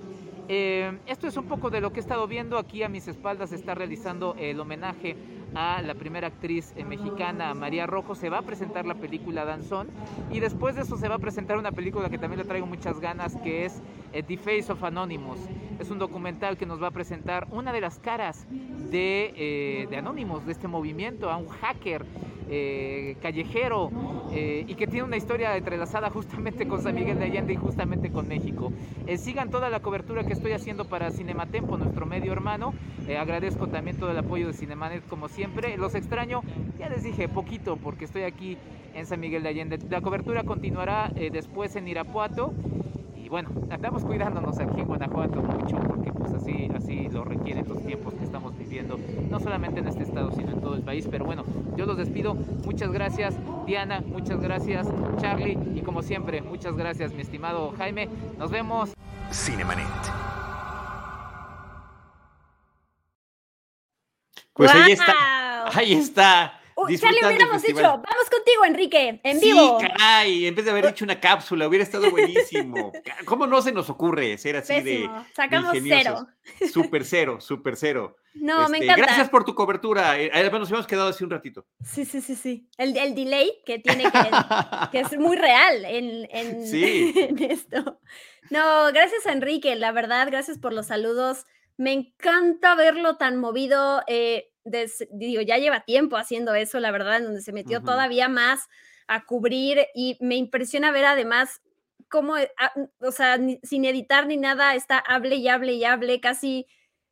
Eh, esto es un poco de lo que he estado viendo. Aquí a mis espaldas se está realizando el homenaje a la primera actriz eh, mexicana, María Rojo. Se va a presentar la película Danzón y después de eso se va a presentar una película que también le traigo muchas ganas, que es eh, The Face of Anonymous. Es un documental que nos va a presentar una de las caras de, de Anonymous, de este movimiento, a un hacker eh, callejero eh, y que tiene una historia entrelazada justamente con San Miguel de Allende y justamente con México. Eh, sigan toda la cobertura que estoy haciendo para Cinematempo, nuestro medio hermano. agradezco también todo el apoyo de Cinemanet como siempre. Los extraño, ya les dije, poquito porque estoy aquí en San Miguel de Allende. La cobertura continuará después en Irapuato y bueno, andamos cuidándonos aquí en Guanajuato mucho porque pues así, así lo requieren los tiempos que estamos viviendo, no solamente en este estado, sino en todo el país. Pero bueno, yo los despido. Muchas gracias, Diana, muchas gracias, Charlie, y como siempre, muchas gracias, mi estimado Jaime. Nos vemos. Cinemanet. Pues ahí está. Ahí está. Charlie, hubiéramos dicho, vamos contigo, Enrique, en vivo. Sí, caray, en vez de haber hecho una cápsula, hubiera estado buenísimo. ¿Cómo no se nos ocurre ser así de. Sacamos cero. Súper cero, súper cero. No, me este, encanta. Gracias por tu cobertura. Eh, además, nos hemos quedado así un ratito. Sí, sí, sí, sí. El, el delay que tiene que, que es muy real en, en, sí. en esto. No, gracias a Enrique, la verdad, gracias por los saludos. Me encanta verlo tan movido. Eh, digo, ya lleva tiempo haciendo eso, la verdad, en donde se metió todavía más a cubrir y me impresiona ver además cómo, eh, ah, o sea, sin editar ni nada, está hable y hable y hable, casi,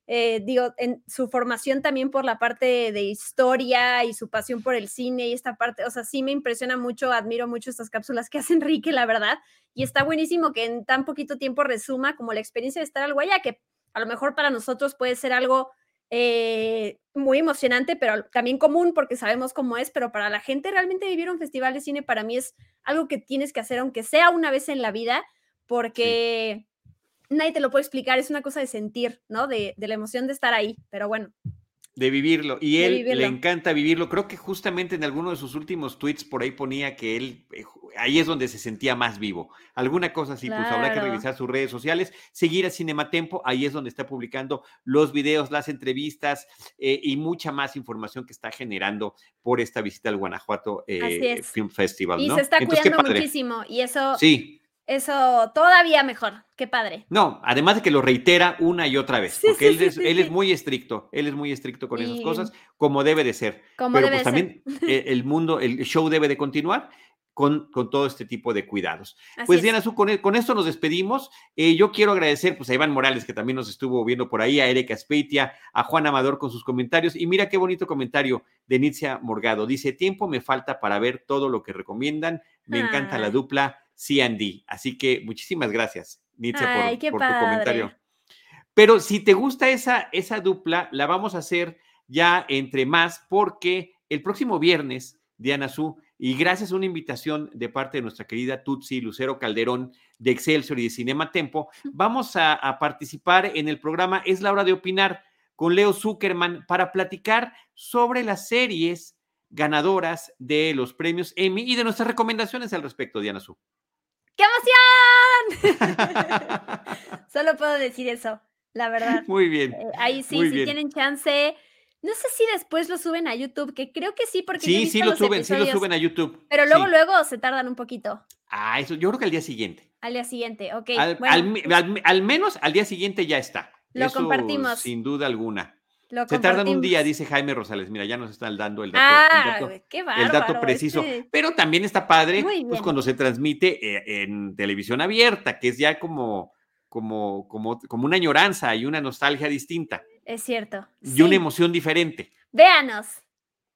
eh, digo, en su formación también por la parte de historia y su pasión por el cine y esta parte, o sea, sí me impresiona mucho, admiro mucho estas cápsulas que hace Enrique, la verdad, y está buenísimo que en tan poquito tiempo resuma como la experiencia de estar al Guaya, que a lo mejor para nosotros puede ser algo eh, muy emocionante, pero también común porque sabemos cómo es, pero para la gente realmente vivir un festival de cine para mí es algo que tienes que hacer, aunque sea una vez en la vida, porque nadie te lo puede explicar, es una cosa de sentir, ¿no? De, de la emoción de estar ahí, pero bueno, de vivirlo. Y él le encanta vivirlo. Creo que justamente en alguno de sus últimos tweets por ahí ponía que él, eh, ahí es donde se sentía más vivo. Alguna cosa así, pues habrá que revisar sus redes sociales, seguir a Cinematempo, ahí es donde está publicando los videos, las entrevistas eh, y mucha más información que está generando por esta visita al Guanajuato eh, Film Festival. Y se está cuidando muchísimo y eso... Sí eso todavía mejor, qué padre. No, además de que lo reitera una y otra vez, porque él, es, él es muy estricto, él es muy estricto con esas cosas, como debe de ser. Pero pues también e, el mundo, el show debe de continuar. con, con, todo este tipo de cuidados. pues Diana con, con, esto nos despedimos. Eh, yo quiero agradecer pues, a Iván Morales, que también nos estuvo viendo por ahí, a Erika Speitia, a Juan Amador con sus comentarios. Y mira qué bonito comentario de Nitzia Morgado. Dice, tiempo me falta para ver todo lo que recomiendan. Me encanta la dupla C&D. Así que muchísimas gracias, por, por tu comentario. Pero si te gusta esa, esa dupla, la vamos a hacer ya entre más porque el próximo viernes, Diana Su, y gracias a una invitación de parte de nuestra querida Tutsi Lucero Calderón de Excelsior y de Cinema Tempo, vamos a, participar en el programa Es la hora de opinar con Leo Zuckerman para platicar sobre las series ganadoras de los premios Emmy y de nuestras recomendaciones al respecto, Diana Su. ¡Qué emoción! Solo puedo decir eso, la verdad. Muy bien. Eh, ahí sí, si tienen chance, no sé si después lo suben a YouTube, que creo que sí, porque. Sí, sí lo suben, sí lo suben a YouTube. Pero luego, luego se tardan un poquito. Ah, eso, yo creo que al día siguiente. Al día siguiente, ok. Al, menos al día siguiente ya está. Lo compartimos. Sin duda alguna. Se tardan un día, dice Jaime Rosales. Mira, ya nos están dando el dato, ah, qué el dato preciso. Pero también está padre, pues cuando se transmite eh, en televisión abierta, que es ya como, como, como, como una añoranza y una nostalgia distinta. Es cierto. Y una emoción diferente. Véanos.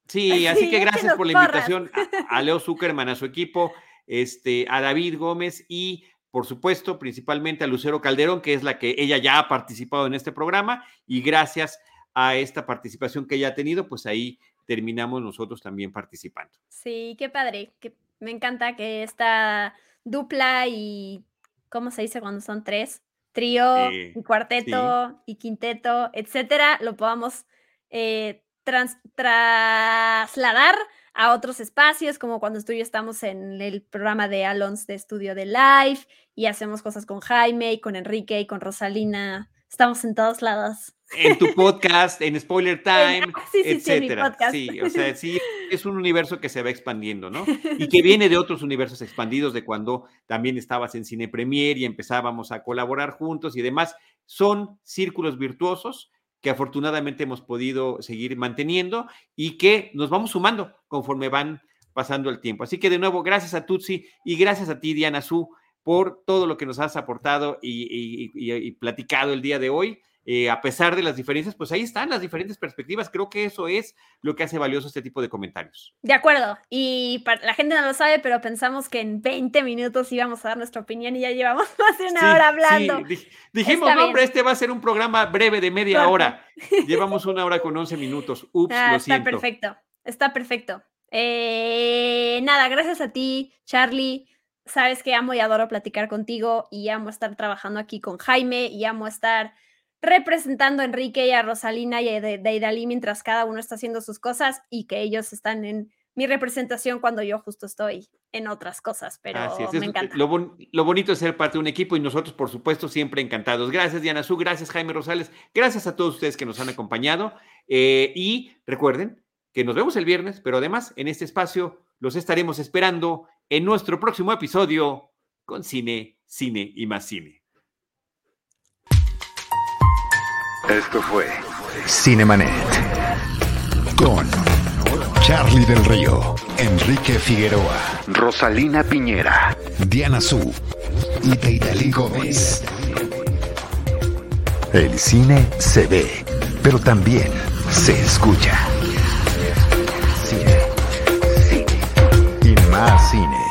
Sí, así que gracias por la invitación a, Leo Zuckerman, a su equipo, este, a David Gómez y, por supuesto, principalmente a Lucero Calderón, que es la que ella ya ha participado en este programa, y gracias a esta participación que ella ha tenido, pues ahí terminamos nosotros también participando. Sí, qué padre, que me encanta que esta dupla y, ¿cómo se dice cuando son tres? trío, y cuarteto y quinteto, etcétera, lo podamos eh, trasladar a otros espacios, como cuando tú y yo estamos en el programa de Alons de estudio de live y hacemos cosas con Jaime y con Enrique y con Rosalina. Estamos en todos lados en tu podcast, en Spoiler Time, sí, sí, etcétera. Sí, sí, o sea, sí, es un universo que se va expandiendo, ¿no? Y que viene de otros universos expandidos, de cuando también estabas en Cine Premier y empezábamos a colaborar juntos y demás. Son círculos virtuosos que afortunadamente hemos podido seguir manteniendo y que nos vamos sumando conforme van pasando el tiempo. Así que de nuevo, gracias a Tutsi y gracias a ti, Diana Su, por todo lo que nos has aportado y platicado el día de hoy. Eh, a pesar de las diferencias, pues ahí están las diferentes perspectivas. Creo que eso es lo que hace valioso este tipo de comentarios. De acuerdo. Y la gente no lo sabe, pero pensamos que en 20 minutos íbamos a dar nuestra opinión y ya llevamos más de una hora hablando. dijimos, no, hombre, este va a ser un programa breve de media hora. Llevamos una hora con 11 minutos. Ups, ah, lo siento. Está perfecto. Está perfecto. Eh, nada, gracias a ti, Charlie. Sabes que amo y adoro platicar contigo y amo estar trabajando aquí con Jaime y amo estar representando a Enrique y a Rosalina y a Deidali mientras cada uno está haciendo sus cosas y que ellos están en mi representación cuando yo justo estoy en otras cosas, pero me encanta. Lo, lo, bonito es ser parte de un equipo y nosotros, por supuesto, siempre encantados. Gracias, Diana Su, gracias, Jaime Rosales, gracias a todos ustedes que nos han acompañado eh, y recuerden que nos vemos el viernes, pero además en este espacio los estaremos esperando en nuestro próximo episodio con Cine, Cine y más Cine. Esto fue Cinemanet. Con Charlie del Río, Enrique Figueroa, Rosalina Piñera, Diana Su y Deidali Gómez. El cine se ve, pero también se escucha. Cine, cine y más cine.